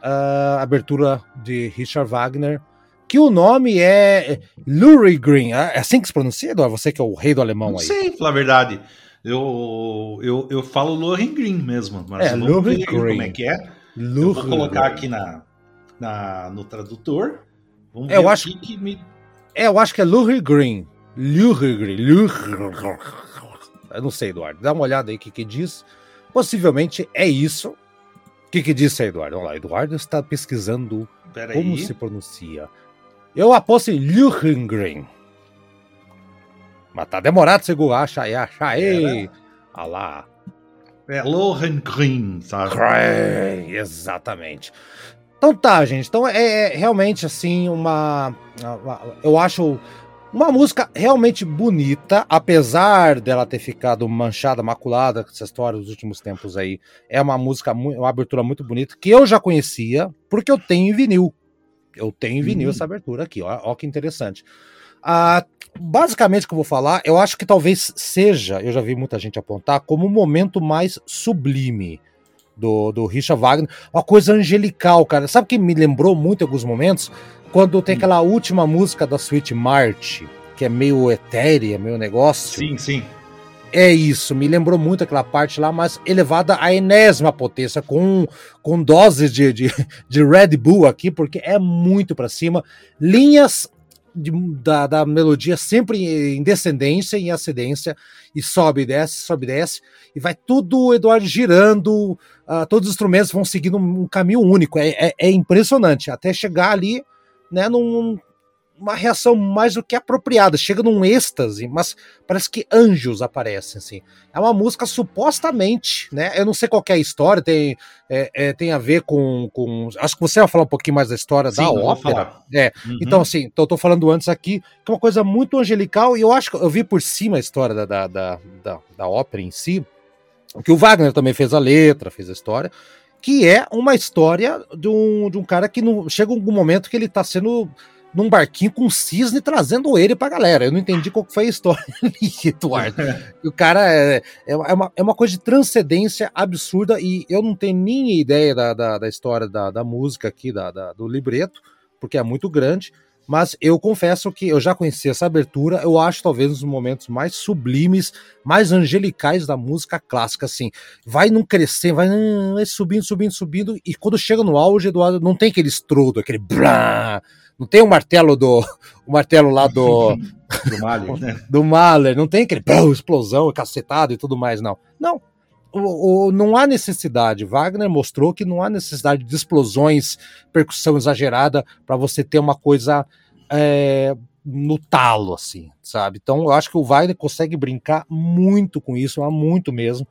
Speaker 1: a abertura de Richard Wagner, que o nome é Lohengrin. É assim que se pronuncia, Eduardo? Você que é o rei do alemão
Speaker 2: Não
Speaker 1: aí.
Speaker 2: sei, falar a verdade. Eu, eu, eu falo Lohengrin mesmo, mas
Speaker 1: É,
Speaker 2: vamos ver
Speaker 1: Lohengrin.
Speaker 2: como é que é. Eu vou colocar aqui na, na, no tradutor. Vamos
Speaker 1: É, eu
Speaker 2: ver
Speaker 1: acho-
Speaker 2: o que, me.
Speaker 1: É, eu acho que é Lohengrin. Lohengrin. Lohengrin. Eu não sei, Eduardo. Dá uma olhada aí o que, que diz. Possivelmente é isso. O que, que disse aí, Eduardo? Vamos lá, Eduardo está pesquisando
Speaker 2: Pera
Speaker 1: como
Speaker 2: aí.
Speaker 1: se pronuncia. Eu aposto em Lohengrin. Mas tá demorado você achar aí, achar aí. Ah lá.
Speaker 2: É Lohengrin, sabe?
Speaker 1: Cray, exatamente. Então tá, gente. Então é, é realmente assim uma, uma- Eu acho uma música realmente bonita, apesar dela ter ficado manchada, maculada com essa história dos últimos tempos aí. É uma música, uma abertura muito bonita, que eu já conhecia, porque eu tenho em vinil. Eu tenho em vinil
Speaker 2: Uhum.
Speaker 1: essa abertura aqui, ó, ó que interessante. Ah, basicamente o que eu vou falar, eu acho que talvez seja, eu já vi muita gente apontar, como o momento mais sublime do, do Richard Wagner. Uma coisa angelical, cara. Sabe o que me lembrou muito em alguns momentos? Quando tem aquela última música da Sweet March, que é meio etérea, meio negócio.
Speaker 2: Sim, sim.
Speaker 1: É isso, me lembrou muito aquela parte lá, mas elevada à enésima potência, com, com doses de, de, *laughs* de Red Bull aqui, porque é muito pra cima. Linhas de- da, da melodia sempre em descendência, em ascendência, e sobe e desce, sobe e desce, e vai tudo, Eduardo, girando, ah, todos os instrumentos vão seguindo um, um caminho único, é, é, é impressionante, até chegar ali, né, num, uma reação mais do que apropriada, chega num êxtase, mas parece que anjos aparecem, assim. É uma música supostamente, né? Eu não sei qual que é a história, tem, é, é, tem a ver com, com. Acho que você vai falar um pouquinho mais da história
Speaker 2: Sim,
Speaker 1: da ópera. É,
Speaker 2: Uhum.
Speaker 1: Então, assim, eu tô falando antes aqui, que é uma coisa muito angelical, e eu acho que eu vi por cima a história da, da, da, da, da ópera em si, que o Wagner também fez a letra, fez a história, que é uma história de um, de um cara que não, chega algum momento que ele tá sendo num barquinho com um cisne trazendo ele pra galera. Eu não entendi qual que foi a história *laughs* ali, Eduardo. *laughs* O cara é, é, uma, é uma coisa de transcendência absurda e eu não tenho nem ideia da, da, da história da, da música aqui, da, da- do libreto, porque é muito grande. Mas eu confesso que eu já conheci essa abertura, eu acho talvez um dos momentos mais sublimes, mais angelicais da música clássica, assim. Vai num crescer, vai, vai subindo, subindo, subindo, e quando chega no auge, Eduardo, não tem aquele estrodo, aquele blá, não tem o martelo do, *laughs* o martelo lá do, *laughs*
Speaker 2: Do Mahler, *laughs* né?
Speaker 1: do Mahler, não tem aquele explosão, cacetado e tudo mais, não. Não. O, o- não há necessidade. Wagner mostrou que não há necessidade de explosões, percussão exagerada para você ter uma coisa é, no talo, assim, sabe? Então eu acho que o Wagner consegue brincar muito com isso, muito mesmo.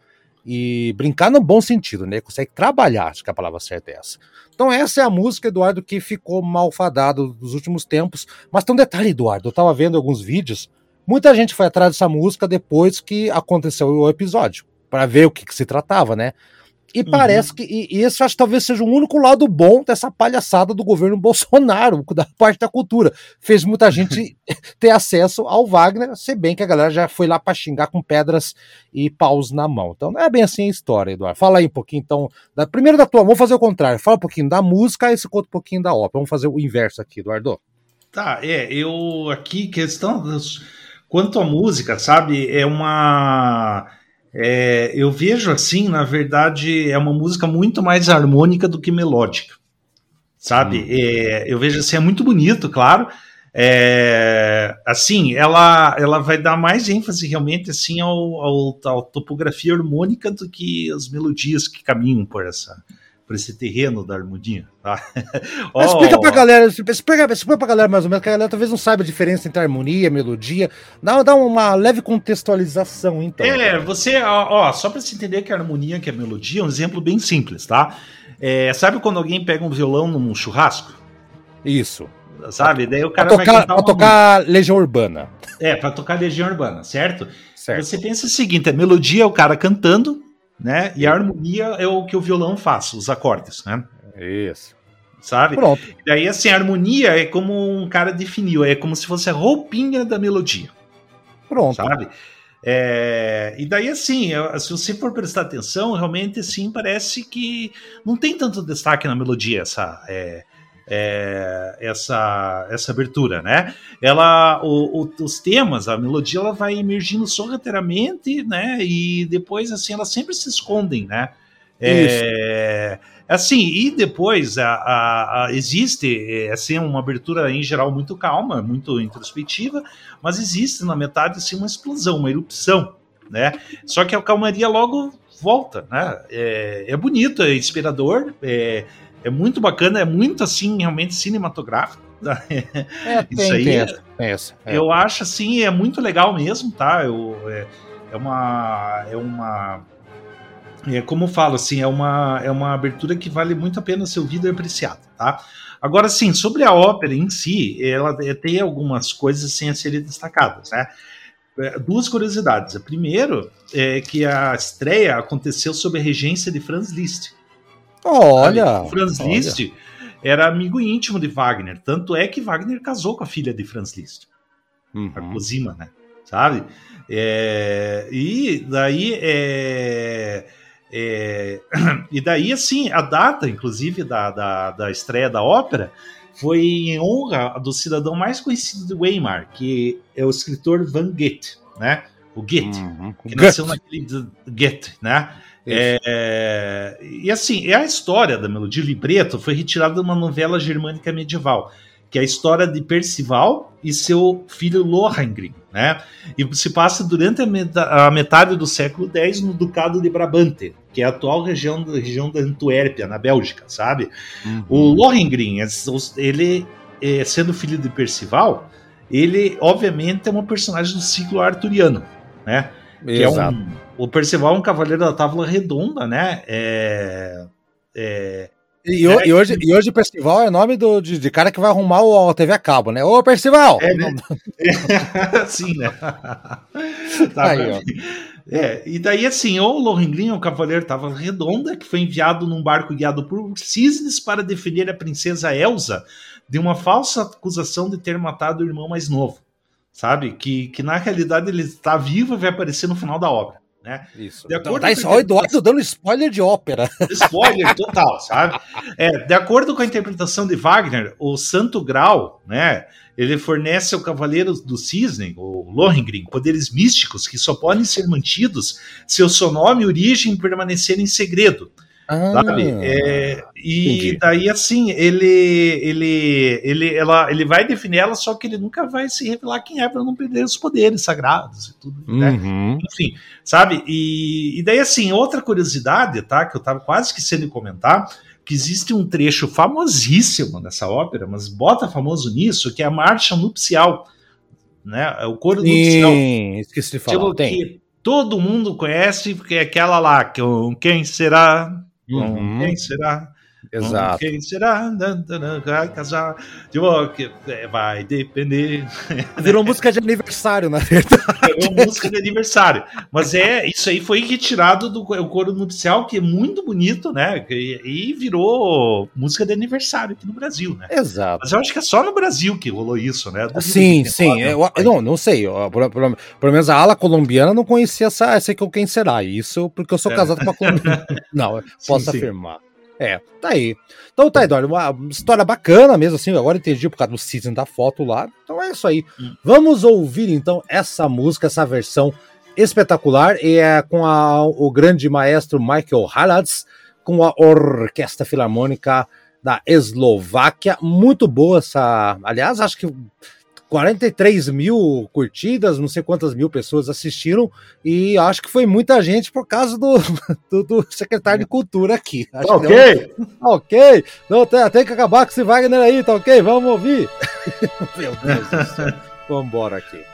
Speaker 1: E brincar no bom sentido, né? Consegue trabalhar, acho que a palavra certa é essa. Então essa é a música, Eduardo, que ficou malfadado nos últimos tempos. Mas tem um detalhe, Eduardo, eu tava vendo alguns vídeos, muita gente foi atrás dessa música depois que aconteceu o episódio, para ver o que, que se tratava, né? E
Speaker 2: Uhum.
Speaker 1: parece que e, e esse acho que talvez seja o único lado bom dessa palhaçada do governo *laughs* Bolsonaro, *laughs* da parte da cultura. Fez muita gente *laughs* ter acesso ao Wagner, se bem que a galera já foi lá para xingar com pedras e paus na mão. Então não é bem assim a história, Eduardo. Fala aí um pouquinho, então. Da, primeiro da tua, vamos fazer o contrário. Fala um pouquinho da música e se conta um pouquinho da ópera. Vamos fazer o inverso aqui, Eduardo.
Speaker 2: Tá, é, eu aqui, questão dos, quanto à música, sabe, é uma. É, eu vejo assim, na verdade, é uma música muito mais harmônica do que melódica, sabe? É, eu vejo assim, é muito bonito, claro. É, assim, ela, ela vai dar mais ênfase realmente assim ao, ao, à topografia harmônica do que as melodias que caminham por essa por esse terreno da harmonia, tá? *laughs* Ó,
Speaker 1: explica pra galera, explica, explica pra galera mais ou menos, que a galera talvez não saiba a diferença entre harmonia, melodia. Dá, dá uma leve contextualização, então.
Speaker 2: É, você, ó, ó, só para você entender que a harmonia, que a melodia, é um exemplo bem simples, tá? É, sabe quando alguém pega um violão num churrasco?
Speaker 1: Isso.
Speaker 2: Sabe? Daí o
Speaker 1: Pra
Speaker 2: cara vai
Speaker 1: tocar, pra
Speaker 2: uma
Speaker 1: tocar Legião Urbana.
Speaker 2: É, para tocar Legião Urbana, certo?
Speaker 1: Certo.
Speaker 2: Você pensa o seguinte: a melodia é o cara cantando, né? E a harmonia é o que o violão faz, os acordes, né?
Speaker 1: Isso.
Speaker 2: Sabe?
Speaker 1: Pronto.
Speaker 2: E daí, assim, a harmonia é como um cara definiu, é como se fosse a roupinha da melodia,
Speaker 1: Pronto.
Speaker 2: sabe? É, e daí, assim, se você for prestar atenção, realmente, assim, parece que não tem tanto destaque na melodia essa, é, é, essa, essa abertura, né? Ela, o- o- os temas, a melodia, ela vai emergindo sorrateiramente, né? E depois, assim, elas sempre se escondem, né? É, assim, e depois a, a- a- existe é, assim, uma abertura em geral muito calma, muito introspectiva, mas existe na metade assim, uma explosão, uma erupção, né? Só que a calmaria logo volta, né? É, é bonito, é inspirador, é, é muito bacana, é muito assim, realmente cinematográfico. tá? *laughs*
Speaker 1: É,
Speaker 2: Isso
Speaker 1: tem,
Speaker 2: aí
Speaker 1: tem
Speaker 2: é-
Speaker 1: essa. Tem essa. É.
Speaker 2: Eu acho assim, é muito legal mesmo, tá? Eu, é, é uma. É uma. É como eu falo, assim, é uma, é uma abertura que vale muito a pena ser ouvida e apreciada, tá? Agora, sim, sobre a ópera em si, ela é- tem algumas coisas assim, a serem destacadas, né? É, Duas curiosidades. A primeiro é que a estreia aconteceu sob a regência de Franz Liszt.
Speaker 1: Olha.
Speaker 2: Franz
Speaker 1: olha.
Speaker 2: Liszt era amigo íntimo de Wagner. Tanto é que Wagner casou com a filha de Franz Liszt a
Speaker 1: Uhum.
Speaker 2: Cosima, né? Sabe? É, e daí é, é, *clears throat* e daí assim a data, inclusive da, da, da estreia da ópera foi em honra do cidadão mais conhecido de Weimar, que é o escritor Van Goethe, né? O Goethe,
Speaker 1: Uhum.
Speaker 2: que nasceu naquele de- Goethe, né? É, e assim, é a história da melodia o libreto foi retirada de uma novela germânica medieval, que é a história de Percival e seu filho Lohengrin, né? E se passa durante a meta- a metade do século X no Ducado de Brabante, que é a atual região, região da Antuérpia, na Bélgica, sabe?
Speaker 1: Uhum.
Speaker 2: O Lohengrin, ele, é, sendo filho de Percival, ele obviamente é um personagem do ciclo arturiano, né? Que é
Speaker 1: Exato.
Speaker 2: um, o Percival é um cavaleiro da Távola Redonda, né? É, é,
Speaker 1: E, ho- e hoje, e hoje o Percival é nome do, de, de cara que vai arrumar o, a TV a cabo, né? Ô, Percival!
Speaker 2: É, né? *laughs* Sim, né? *laughs* Tá
Speaker 1: Aí, ó.
Speaker 2: É, e daí assim, o Lohengrin, o cavaleiro Távola Redonda, que foi enviado num barco guiado por cisnes para defender a princesa Elsa de uma falsa acusação de ter matado o irmão mais novo. Sabe? Que, que na realidade ele está vivo e vai aparecer no final da obra. Né?
Speaker 1: Isso.
Speaker 2: De acordo
Speaker 1: Tá,
Speaker 2: com
Speaker 1: o Eduardo dando spoiler de ópera. *laughs*
Speaker 2: Spoiler total, sabe? É, de acordo com a interpretação de Wagner, o Santo Grau, né? Ele fornece ao Cavaleiro do Cisne, o Lohengrin, poderes místicos que só podem ser mantidos se o seu nome e origem permanecerem em segredo, sabe? É, e
Speaker 1: Ah, entendi.
Speaker 2: daí, assim, ele, ele, ele, ela, ele vai definir ela, só que ele nunca vai se revelar quem é para não perder os poderes sagrados e tudo, né?
Speaker 1: Uhum.
Speaker 2: enfim, sabe? E, e daí, assim, outra curiosidade, tá? Que eu tava quase esquecendo de comentar, que existe um trecho famosíssimo nessa ópera, mas bota famoso nisso, que é a marcha nupcial, né? É o coro nupcial.
Speaker 1: Esqueci de falar.
Speaker 2: Tipo,
Speaker 1: Tem.
Speaker 2: que todo mundo conhece, porque é aquela lá, que quem será?
Speaker 1: Uhum.
Speaker 2: quem será? Com
Speaker 1: Exato.
Speaker 2: quem será? Vai casar? Tipo, é, vai depender.
Speaker 1: Virou música de aniversário, na verdade.
Speaker 2: É uma música de aniversário. Mas é, isso aí foi retirado do co- o coro nupcial, que é muito bonito, né? E, e virou música de aniversário aqui no Brasil, né?
Speaker 1: Exato.
Speaker 2: Mas eu acho que é só no Brasil que rolou isso, né? Duvido
Speaker 1: Sim, sim. Eu, eu não, não sei. ó, Pelo, pelo- pelo menos a ala colombiana não conhecia essa, essa que quem será. Isso porque eu sou
Speaker 2: É.
Speaker 1: casado com uma *laughs* colombiana. Não, eu
Speaker 2: Sim,
Speaker 1: posso
Speaker 2: sim.
Speaker 1: afirmar. É, tá aí. Então tá, Eduardo, uma história bacana mesmo, assim. Agora entendi por causa do season da foto lá. Então é isso aí.
Speaker 2: Hum.
Speaker 1: Vamos ouvir então essa música, essa versão espetacular. E é com a- o grande maestro Michael Harads, com a Orquestra Filarmônica da Eslováquia. Muito boa essa. Aliás, acho que 43 mil curtidas, não sei quantas mil pessoas assistiram, e acho que foi muita gente por causa do, *laughs* do, do secretário de cultura aqui. Acho
Speaker 2: Tá
Speaker 1: que deu-
Speaker 2: ok?
Speaker 1: Tá ok, não, tem, tem que acabar com esse Wagner aí, tá ok? Vamos ouvir. *laughs* Meu Deus do céu. Vambora aqui.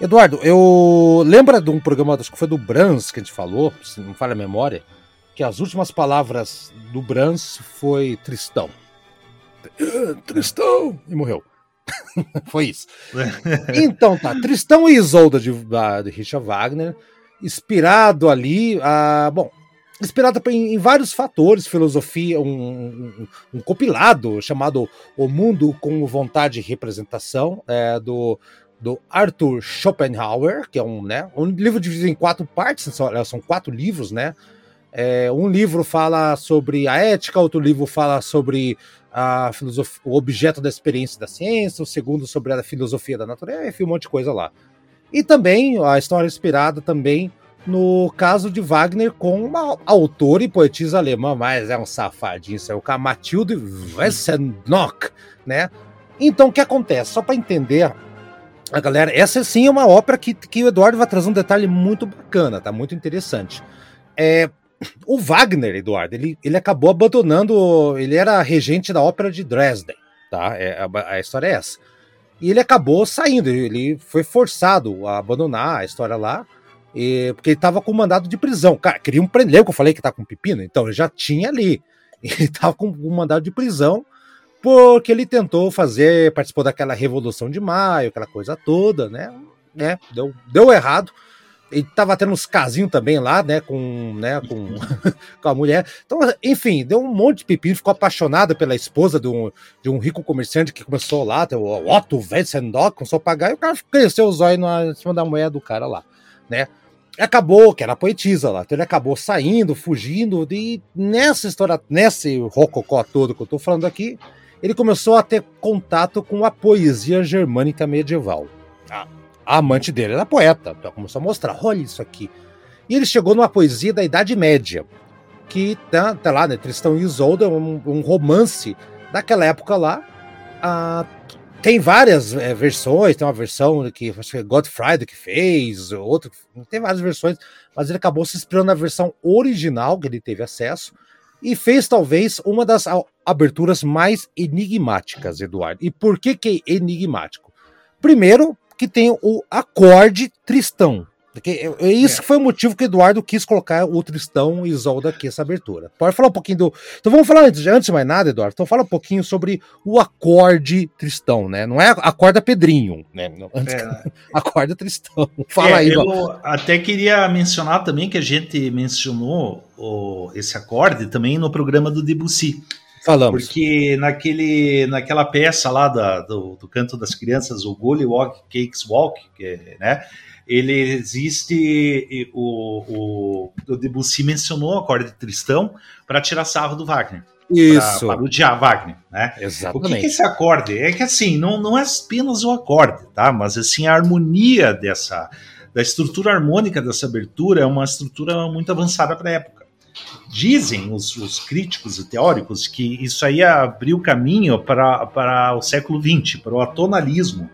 Speaker 1: Eduardo, eu lembra de um programa, acho que foi do Brans que a gente falou, se não falha a memória, que as últimas palavras do Brans foi Tristão. *clears throat* Tristão! E morreu. *laughs* foi isso. *laughs* então tá, Tristão e Isolda de, de Richard Wagner, inspirado ali, a, bom, inspirado em, em, vários fatores, filosofia, um, um, um, compilado chamado O Mundo com Vontade e Representação, é, do do Arthur Schopenhauer, que é um, né, um livro dividido em quatro partes, são, são quatro livros, né? É, um livro fala sobre a ética, outro livro fala sobre a filosofia, o objeto da experiência da ciência, o segundo sobre a filosofia da natureza, enfim, um monte de coisa lá. E também a história inspirada também no caso de Wagner com uma autora e poetisa alemã, mas é um safadinho, isso é o Matilde Wessennock, né? Então o que acontece? Só para entender a galera, essa sim é uma ópera que, que o Eduardo vai trazer um detalhe muito bacana, tá? Muito interessante. É, o Wagner, Eduardo, ele, ele acabou abandonando. Ele era regente da ópera de Dresden, tá? É, a, a história é essa. E ele acabou saindo, ele foi forçado a abandonar a história lá, e, porque ele estava com mandado de prisão. Cara, queriam prender, que eu falei que tá com pepino, então ele já tinha ali. *laughs* Ele estava com um mandado de prisão porque ele tentou fazer, participou daquela Revolução de Maio, aquela coisa toda, né? né? Deu, deu errado. Ele tava tendo uns casinhos também lá, né, com, né, com, *laughs* com a mulher. Então, enfim, deu um monte de pepino, ficou apaixonado pela esposa de um, de um rico comerciante que começou lá, o Otto Wetzendock, começou a pagar, e o cara cresceu os olhos em cima da moeda do cara lá, né? acabou, que era poetisa lá, então ele acabou saindo, fugindo, e nessa história, nesse rococó todo que eu tô falando aqui, ele começou a ter contato com a poesia germânica medieval. A, a amante dele era poeta, então começou a mostrar: olha isso aqui. E ele chegou numa poesia da Idade Média, que tá, tá lá, né? Tristão e Isolda, um, um romance daquela época lá. Ah, tem várias é, versões, tem uma versão que acho que é Godfrey que fez, outra, tem várias versões, mas ele acabou se inspirando na versão original que ele teve acesso e fez talvez uma das aberturas mais enigmáticas, Eduardo. E por que que é enigmático? Primeiro, que tem o acorde tristão. É, é isso é. foi o motivo que o Eduardo quis colocar o Tristão e Isolda aqui, essa abertura. Pode falar um pouquinho do. Então vamos falar antes, antes de mais nada, Eduardo. Então fala um pouquinho sobre o acorde Tristão, né? Não é a corda Pedrinho, né? Antes, é. *laughs* Acorda Tristão. *laughs* Fala é, aí,
Speaker 2: Eu até queria mencionar também que a gente mencionou o, esse acorde também no programa do Debussy.
Speaker 1: Falamos.
Speaker 2: Porque naquele, naquela peça lá da, do, do canto das crianças, o Gollywog Cakes Walk, que, né? Ele existe o, o, o Debussy mencionou o acorde de Tristão para tirar sarro do Wagner.
Speaker 1: Isso.
Speaker 2: Para odiar Wagner, né?
Speaker 1: Exatamente.
Speaker 2: O que, que é esse acorde? É que assim, não, não é apenas o acorde, tá? Mas assim, a harmonia dessa, da estrutura harmônica dessa abertura é uma estrutura muito avançada para a época. Dizem os, os, críticos e teóricos que isso aí abriu caminho para, para o século XX, para o atonalismo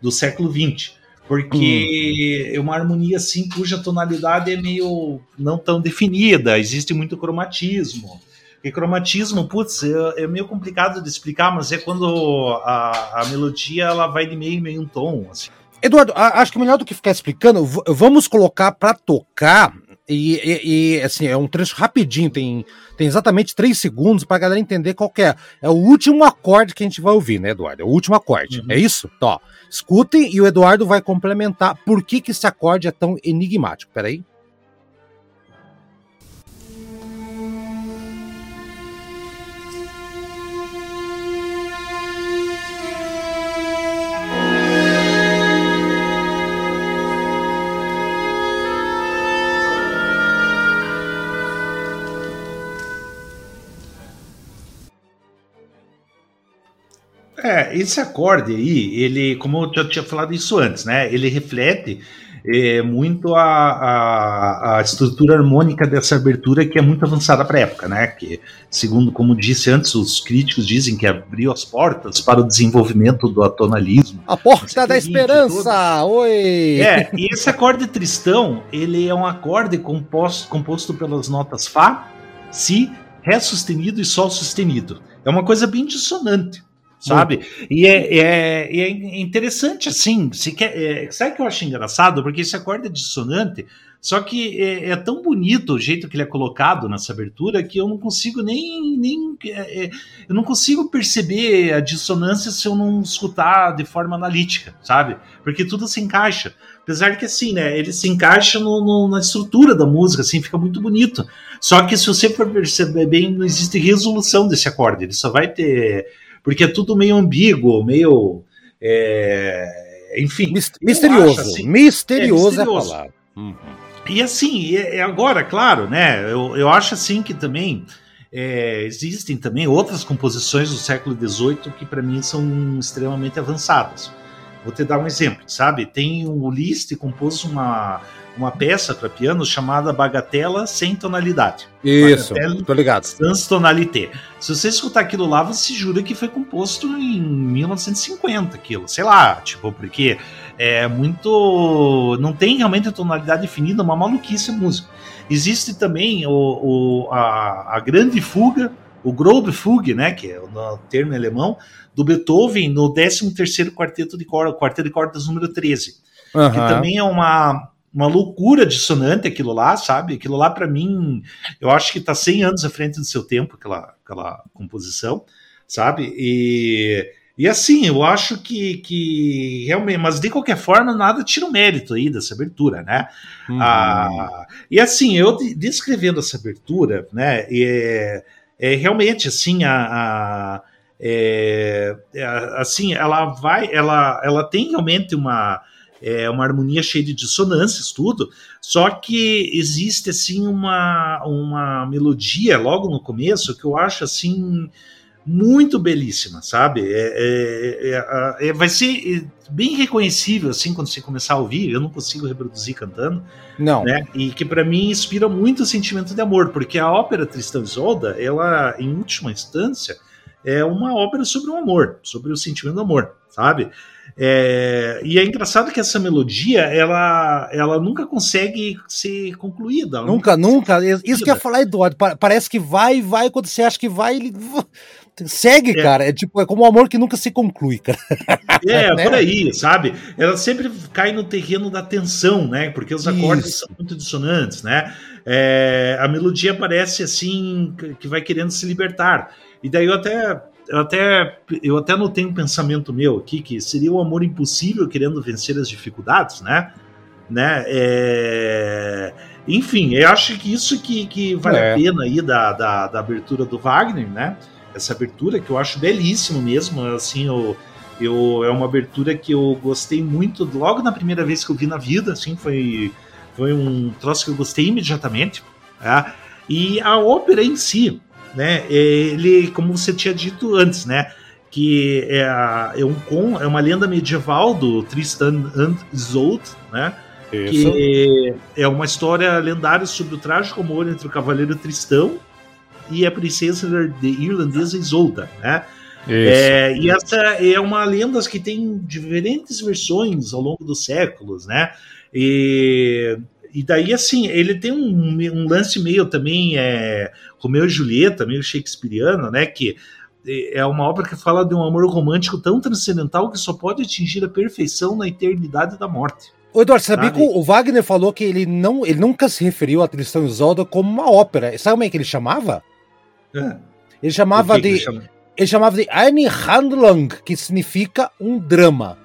Speaker 2: do século XX porque hum. é uma harmonia assim cuja tonalidade é meio não tão definida, existe muito cromatismo. E cromatismo, putz, é, é meio complicado de explicar, mas é quando a, a melodia ela vai de meio em meio um tom. Assim.
Speaker 1: Eduardo, acho que melhor do que ficar explicando, vamos colocar para tocar e, e, e, assim, é um trecho rapidinho, tem, tem exatamente três segundos para a galera entender qual é. É o último acorde que a gente vai ouvir, né, Eduardo? É o último acorde. Uhum. É isso? Então, ó, escutem e o Eduardo vai complementar por que, que esse acorde é tão enigmático. Peraí.
Speaker 2: É, esse acorde aí, ele, como eu já tinha falado isso antes, né? Ele reflete é, muito a, a, a, estrutura harmônica dessa abertura que é muito avançada para a época, né? Que, segundo como disse antes, os críticos dizem que abriu as portas para o desenvolvimento do atonalismo.
Speaker 1: A porta da esperança! Todo. Oi!
Speaker 2: É, e esse acorde tristão, ele é um acorde composto, composto pelas notas Fá, Si, Ré sustenido e Sol sustenido. É uma coisa bem dissonante sabe? E é, é, é, interessante, assim, se quer, é, sabe o que eu acho engraçado? Porque esse acorde é dissonante, só que é, é, tão bonito o jeito que ele é colocado nessa abertura que eu não consigo nem. nem é, é, eu não consigo perceber a dissonância se eu não escutar de forma analítica, sabe? Porque tudo se encaixa. Apesar de que assim, né? Ele se encaixa no, no, na estrutura da música, assim, fica muito bonito. Só que se você for perceber bem, não existe resolução desse acorde. Ele só vai ter. Porque é tudo meio ambíguo, meio. É, enfim.
Speaker 1: Misterioso. Assim, misterioso, é, misterioso é a palavra.
Speaker 2: Uhum. E assim, é, é agora, claro, né? Eu, eu acho assim que também é, existem também outras composições do século XVIII que para mim são extremamente avançadas. Vou te dar um exemplo, sabe? Tem o Liszt compôs uma, uma peça para piano chamada Bagatela sem tonalidade.
Speaker 1: Isso, Bagatela tô ligado.
Speaker 2: Sans tonalité. Se você escutar aquilo lá, você jura que foi composto em 1950, aquilo. Sei lá, tipo, porque é muito. Não tem realmente a tonalidade definida, uma maluquice a música. Existe também o, o a, a, grande fuga, o Grobe Fugue, né, que é o termo alemão, do Beethoven no 13º quarteto de cordas, quarteto de cordas número 13. Uhum. Que também é uma, uma loucura dissonante aquilo lá, sabe? Aquilo lá, para mim, eu acho que está 100 anos à frente do seu tempo, aquela, aquela composição, sabe? E e assim, eu acho que, que realmente, mas de qualquer forma, nada tira o mérito aí dessa abertura, né? Uhum. Ah, e assim, eu descrevendo essa abertura, né, é, é realmente assim, a, a é, é, assim, ela vai, ela, ela tem realmente uma, é, uma harmonia cheia de dissonâncias, tudo, só que existe assim uma, uma melodia logo no começo que eu acho assim muito belíssima, sabe? É, é, é, é, vai ser bem reconhecível assim quando você começar a ouvir. Eu não consigo reproduzir cantando,
Speaker 1: não.
Speaker 2: Né? E que para mim inspira muito o sentimento de amor, porque a ópera Tristão Isolda, ela, em última instância, é uma ópera sobre o amor, sobre o sentimento do amor, sabe? É, e é engraçado que essa melodia ela, ela nunca consegue ser concluída.
Speaker 1: Nunca, nunca. Isso que eu ia falar, Eduardo. Parece que vai, vai, quando você acha que vai, ele *laughs* Segue, é. cara. É tipo, é como um amor que nunca se conclui, cara. *laughs*
Speaker 2: É, *laughs* né? por aí, sabe? Ela sempre cai no terreno da tensão, né? Porque os acordes Isso. são muito dissonantes, né? É, a melodia parece assim que vai querendo se libertar. E daí eu até eu até eu até notei um pensamento meu aqui que seria o um amor impossível querendo vencer as dificuldades, né? Né? É... Enfim, eu acho que isso que, que vale é. a pena aí da, da, da abertura do Wagner, né? essa abertura, que eu acho belíssimo mesmo. Assim, eu, eu, é uma abertura que eu gostei muito logo na primeira vez que eu vi na vida. Assim, foi, foi um troço que eu gostei imediatamente. Tá? E a ópera em si, né? Ele, como você tinha dito antes, né? Que é, é, um, é uma lenda medieval do Tristan and Isolde, né? Isso. Que é uma história lendária sobre o trágico amor entre o cavaleiro Tristão e a princesa irlandesa Isolda, né? É, e essa é uma lenda que tem diferentes versões ao longo dos séculos, né? E, e daí, assim, ele tem um, um lance meio também é, Romeu e Julieta, meio shakespeariano, né? Que é uma obra que fala de um amor romântico tão transcendental que só pode atingir a perfeição na eternidade da morte.
Speaker 1: Ô Eduardo, sabia que o Wagner falou que ele, não, ele nunca se referiu a Tristão e Isolda como uma ópera. Sabe como é que ele chamava? É. Ele chamava de. Ele, ele, chamava de Eine Handlung, que significa um drama.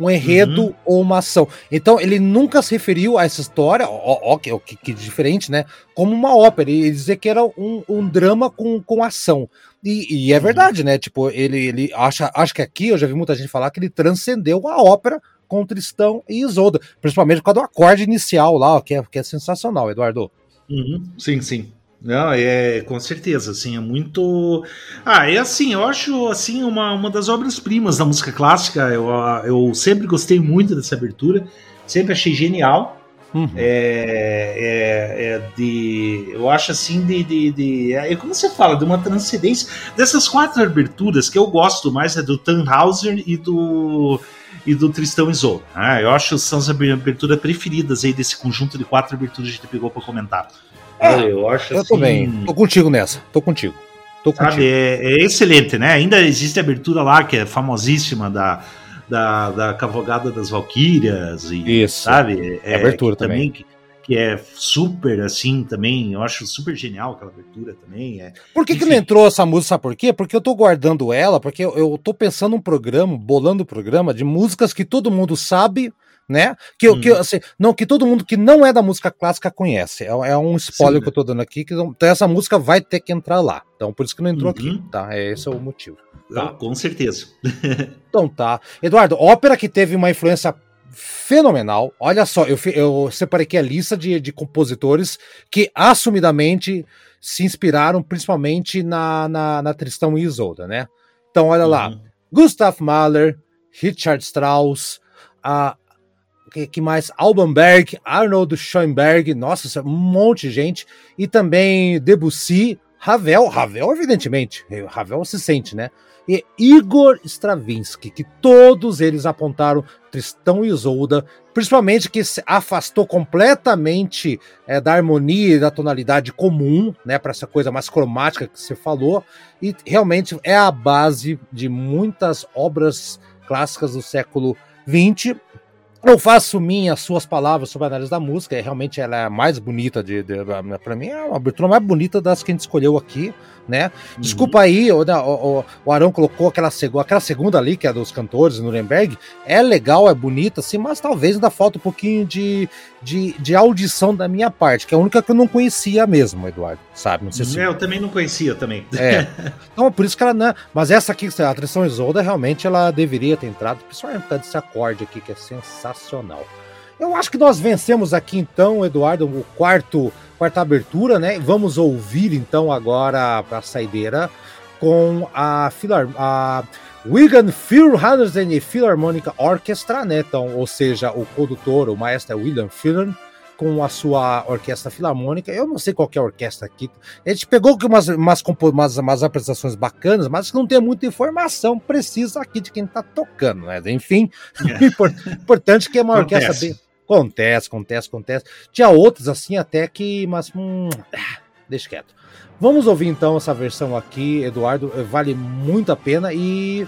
Speaker 1: Um enredo uhum. ou uma ação. Então ele nunca se referiu a essa história, ó, ó que, que, diferente, né? Como uma ópera. Ele dizia que era um, um drama com, com ação. E, e é uhum. verdade, né? Tipo, ele, ele acha, acho que aqui eu já vi muita gente falar que ele transcendeu a ópera com Tristão e Isolda, principalmente por causa do acorde inicial lá, ó, que, é, que é sensacional, Eduardo.
Speaker 2: Uhum. Sim, sim. Não, é com certeza, assim, é muito. Ah, é assim, eu acho assim uma, uma das obras-primas da música clássica. Eu, eu sempre gostei muito dessa abertura, sempre achei genial. Uhum. É, é, é, de. Eu acho assim de. de, de é, como você fala, de uma transcendência. Dessas quatro aberturas que eu gosto mais é do Tannhauser e do. E do Tristão Isolde. Né? Eu acho que são as aberturas preferidas aí desse conjunto de quatro aberturas que a gente pegou para comentar.
Speaker 1: É, eu acho eu assim... tô bem. Tô contigo nessa. Tô contigo.
Speaker 2: Tô Sabe, é, é, excelente, né? Ainda existe a abertura lá que é famosíssima da, da, da Cavalgada das Valquírias. E,
Speaker 1: Isso.
Speaker 2: Sabe?
Speaker 1: É, abertura também.
Speaker 2: também que, que é super assim também. Eu acho super genial aquela abertura também. É.
Speaker 1: Por que, que não entrou essa música? Sabe por quê? Porque eu tô guardando ela, porque eu, eu tô pensando um programa, bolando um programa de músicas que todo mundo sabe né? Que, hum. que, assim, não, que todo mundo que não é da música clássica conhece. É, é um spoiler Sim, que eu tô dando aqui, que então essa música vai ter que entrar lá. Então, por isso que não entrou uhum. aqui, tá? É, esse é o motivo.
Speaker 2: Tá. com certeza. *laughs*
Speaker 1: então tá. Eduardo, ópera que teve uma influência fenomenal. Olha só, eu, eu separei aqui a lista de, de compositores que assumidamente se inspiraram principalmente na, na, na Tristão e Isolda, né? Então, olha uhum. lá. Gustav Mahler, Richard Strauss, a que, mais? Alban Berg, Arnold Schoenberg, nossa, um monte de gente. E também Debussy, Ravel, Ravel, evidentemente, Ravel se sente, né? E Igor Stravinsky, que todos eles apontaram Tristão e Isolda, principalmente que se afastou completamente é, da harmonia e da tonalidade comum, né, para essa coisa mais cromática que você falou, e realmente é a base de muitas obras clássicas do século XX eu faço minhas suas palavras sobre a análise da música, realmente ela é a mais bonita de, de para mim é uma abertura mais bonita das que a gente escolheu aqui, né? Uhum. Desculpa aí, o, o, o Arão colocou aquela, aquela segunda ali, que é dos cantores Nuremberg, é legal, é bonita, assim, mas talvez ainda falta um pouquinho de, de, de audição da minha parte, que é a única que eu não conhecia mesmo, Eduardo, sabe? Não sei
Speaker 2: se... É, eu também não conhecia também.
Speaker 1: É. Então, por isso que ela, né? Mas essa aqui, a atração Isolda, realmente ela deveria ter entrado, principalmente por causa desse acorde aqui, que é sensacional. Eu acho que nós vencemos aqui então, Eduardo, o quarto quarta abertura, né? Vamos ouvir então agora a saideira com a, Filar, a Wigan Philharmonic Philharmonic Orchestra, né? Então, ou seja, o condutor, o maestro é William Philharmonic com a sua orquestra filarmônica. Eu não sei qual é a orquestra aqui. A gente pegou umas, umas, umas, umas apresentações bacanas, mas não tem muita informação precisa aqui de quem está tocando, né? Enfim, é. *laughs* importante que é uma Acontece. orquestra bem Acontece, acontece, acontece. Tinha outras assim até que, mas hum, ah, deixa quieto. Vamos ouvir então essa versão aqui, Eduardo. Vale muito a pena e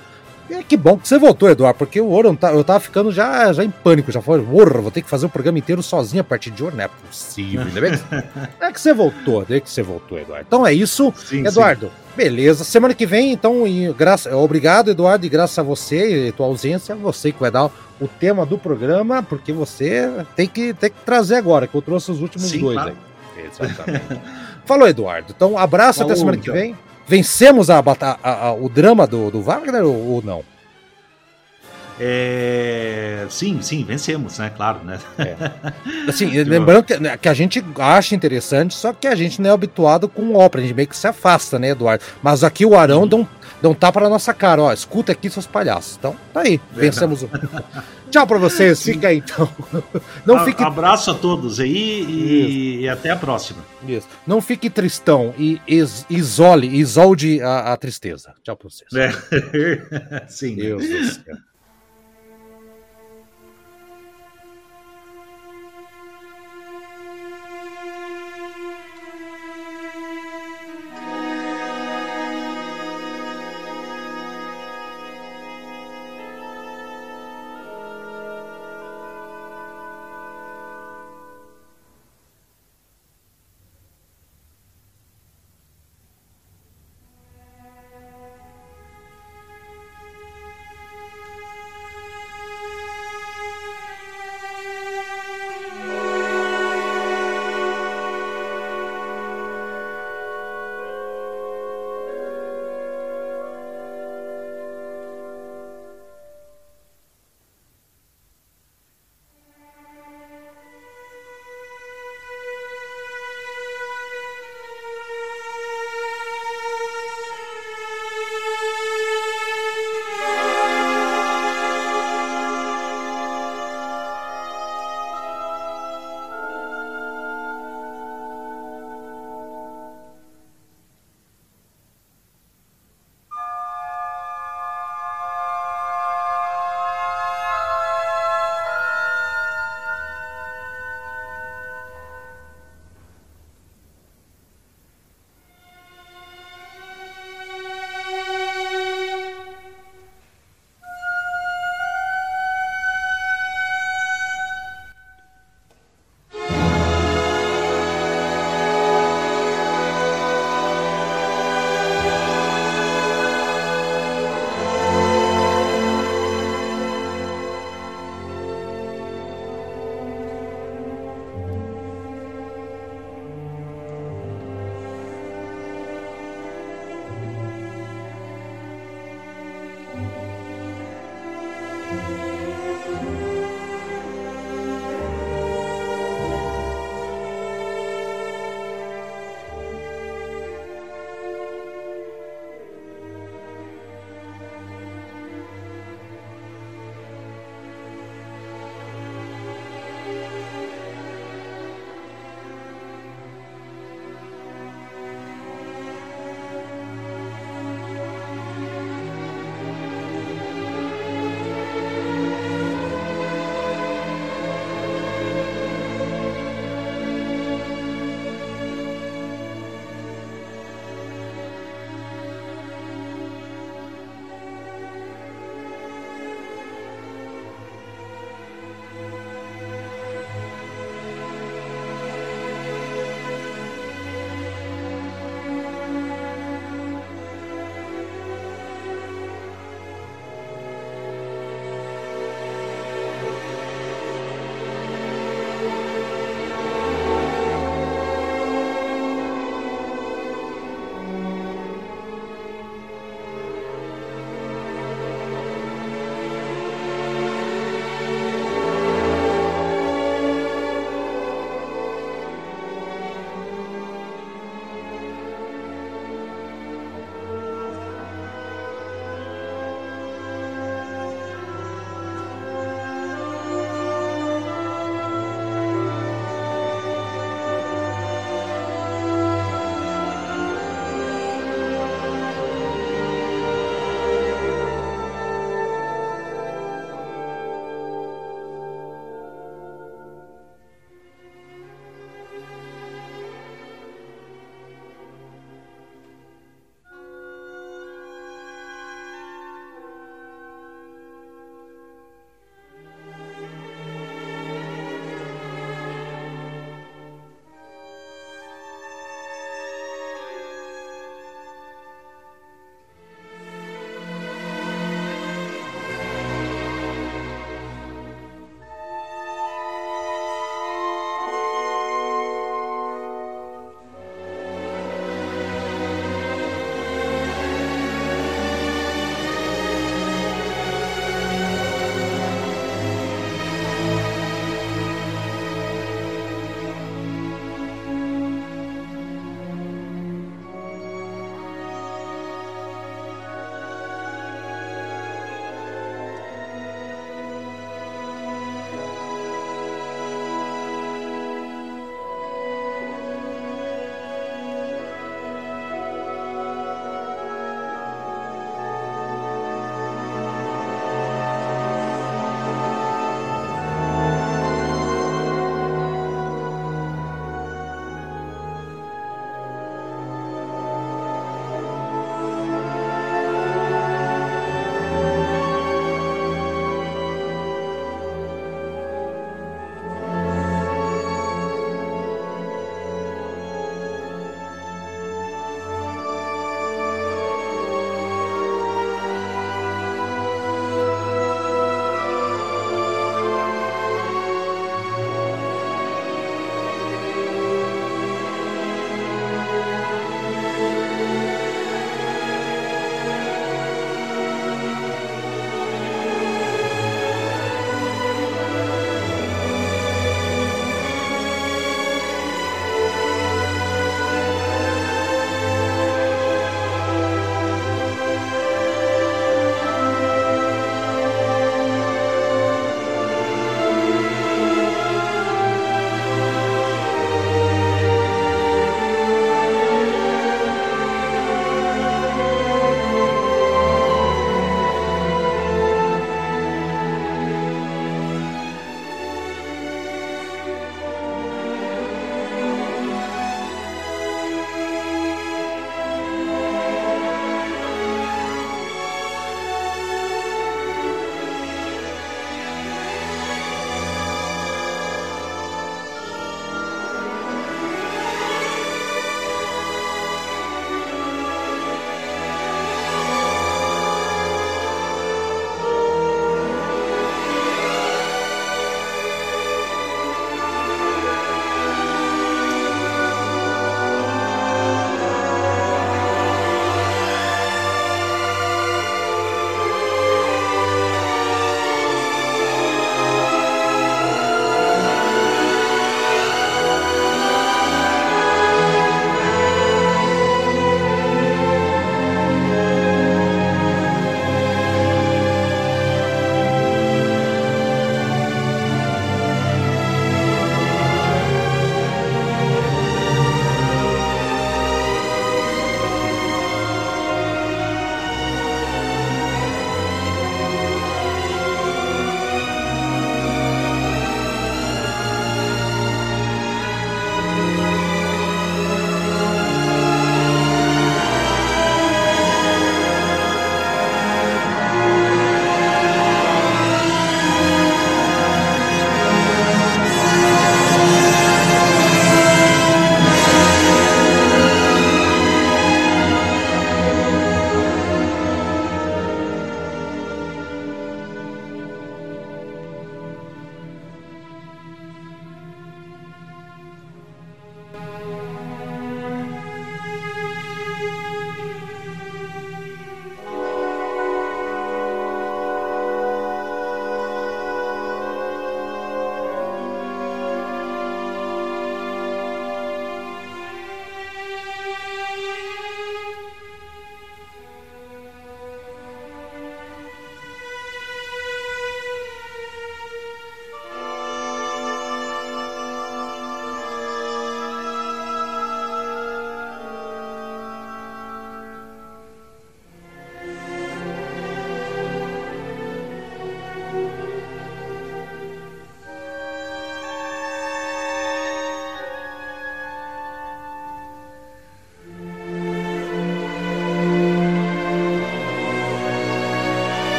Speaker 1: é, que bom que você voltou, Eduardo, porque o Ouro tá, eu tava ficando já, já em pânico, já foi, porra, vou ter que fazer o programa inteiro sozinho a partir de hoje, não é possível, ainda bem que, *laughs* é que você voltou, é que você voltou, Eduardo. Então é isso, sim, Eduardo, sim. beleza, semana que vem, então, e graça, obrigado, Eduardo, e graças a você e tua ausência, é você que vai dar o tema do programa, porque você tem que, tem que trazer agora, que eu trouxe os últimos sim, dois claro. aí. Exatamente. *laughs* Falou, Eduardo, então abraço Falou, até semana que vem. Vencemos a, a, a, o drama do, do Wagner ou, ou não?
Speaker 2: É... Sim, sim, vencemos, né? Claro, né? É. *laughs*
Speaker 1: Assim, lembrando que, né, que, a gente acha interessante, só que a gente não é habituado com ópera, a gente meio que se afasta, né, Eduardo? Mas aqui o Arão deu um, deu um tapa na nossa cara, ó, escuta aqui seus palhaços. Então, tá aí, vencemos o. *laughs* Tchau pra vocês, fica aí então. *laughs*
Speaker 2: Não a, fique... Abraço a todos aí e, e, até a próxima.
Speaker 1: Isso. Não fique tristão e is, isole, isolde a, a tristeza. Tchau pra vocês.
Speaker 2: É. *laughs* Sim. Deus do céu.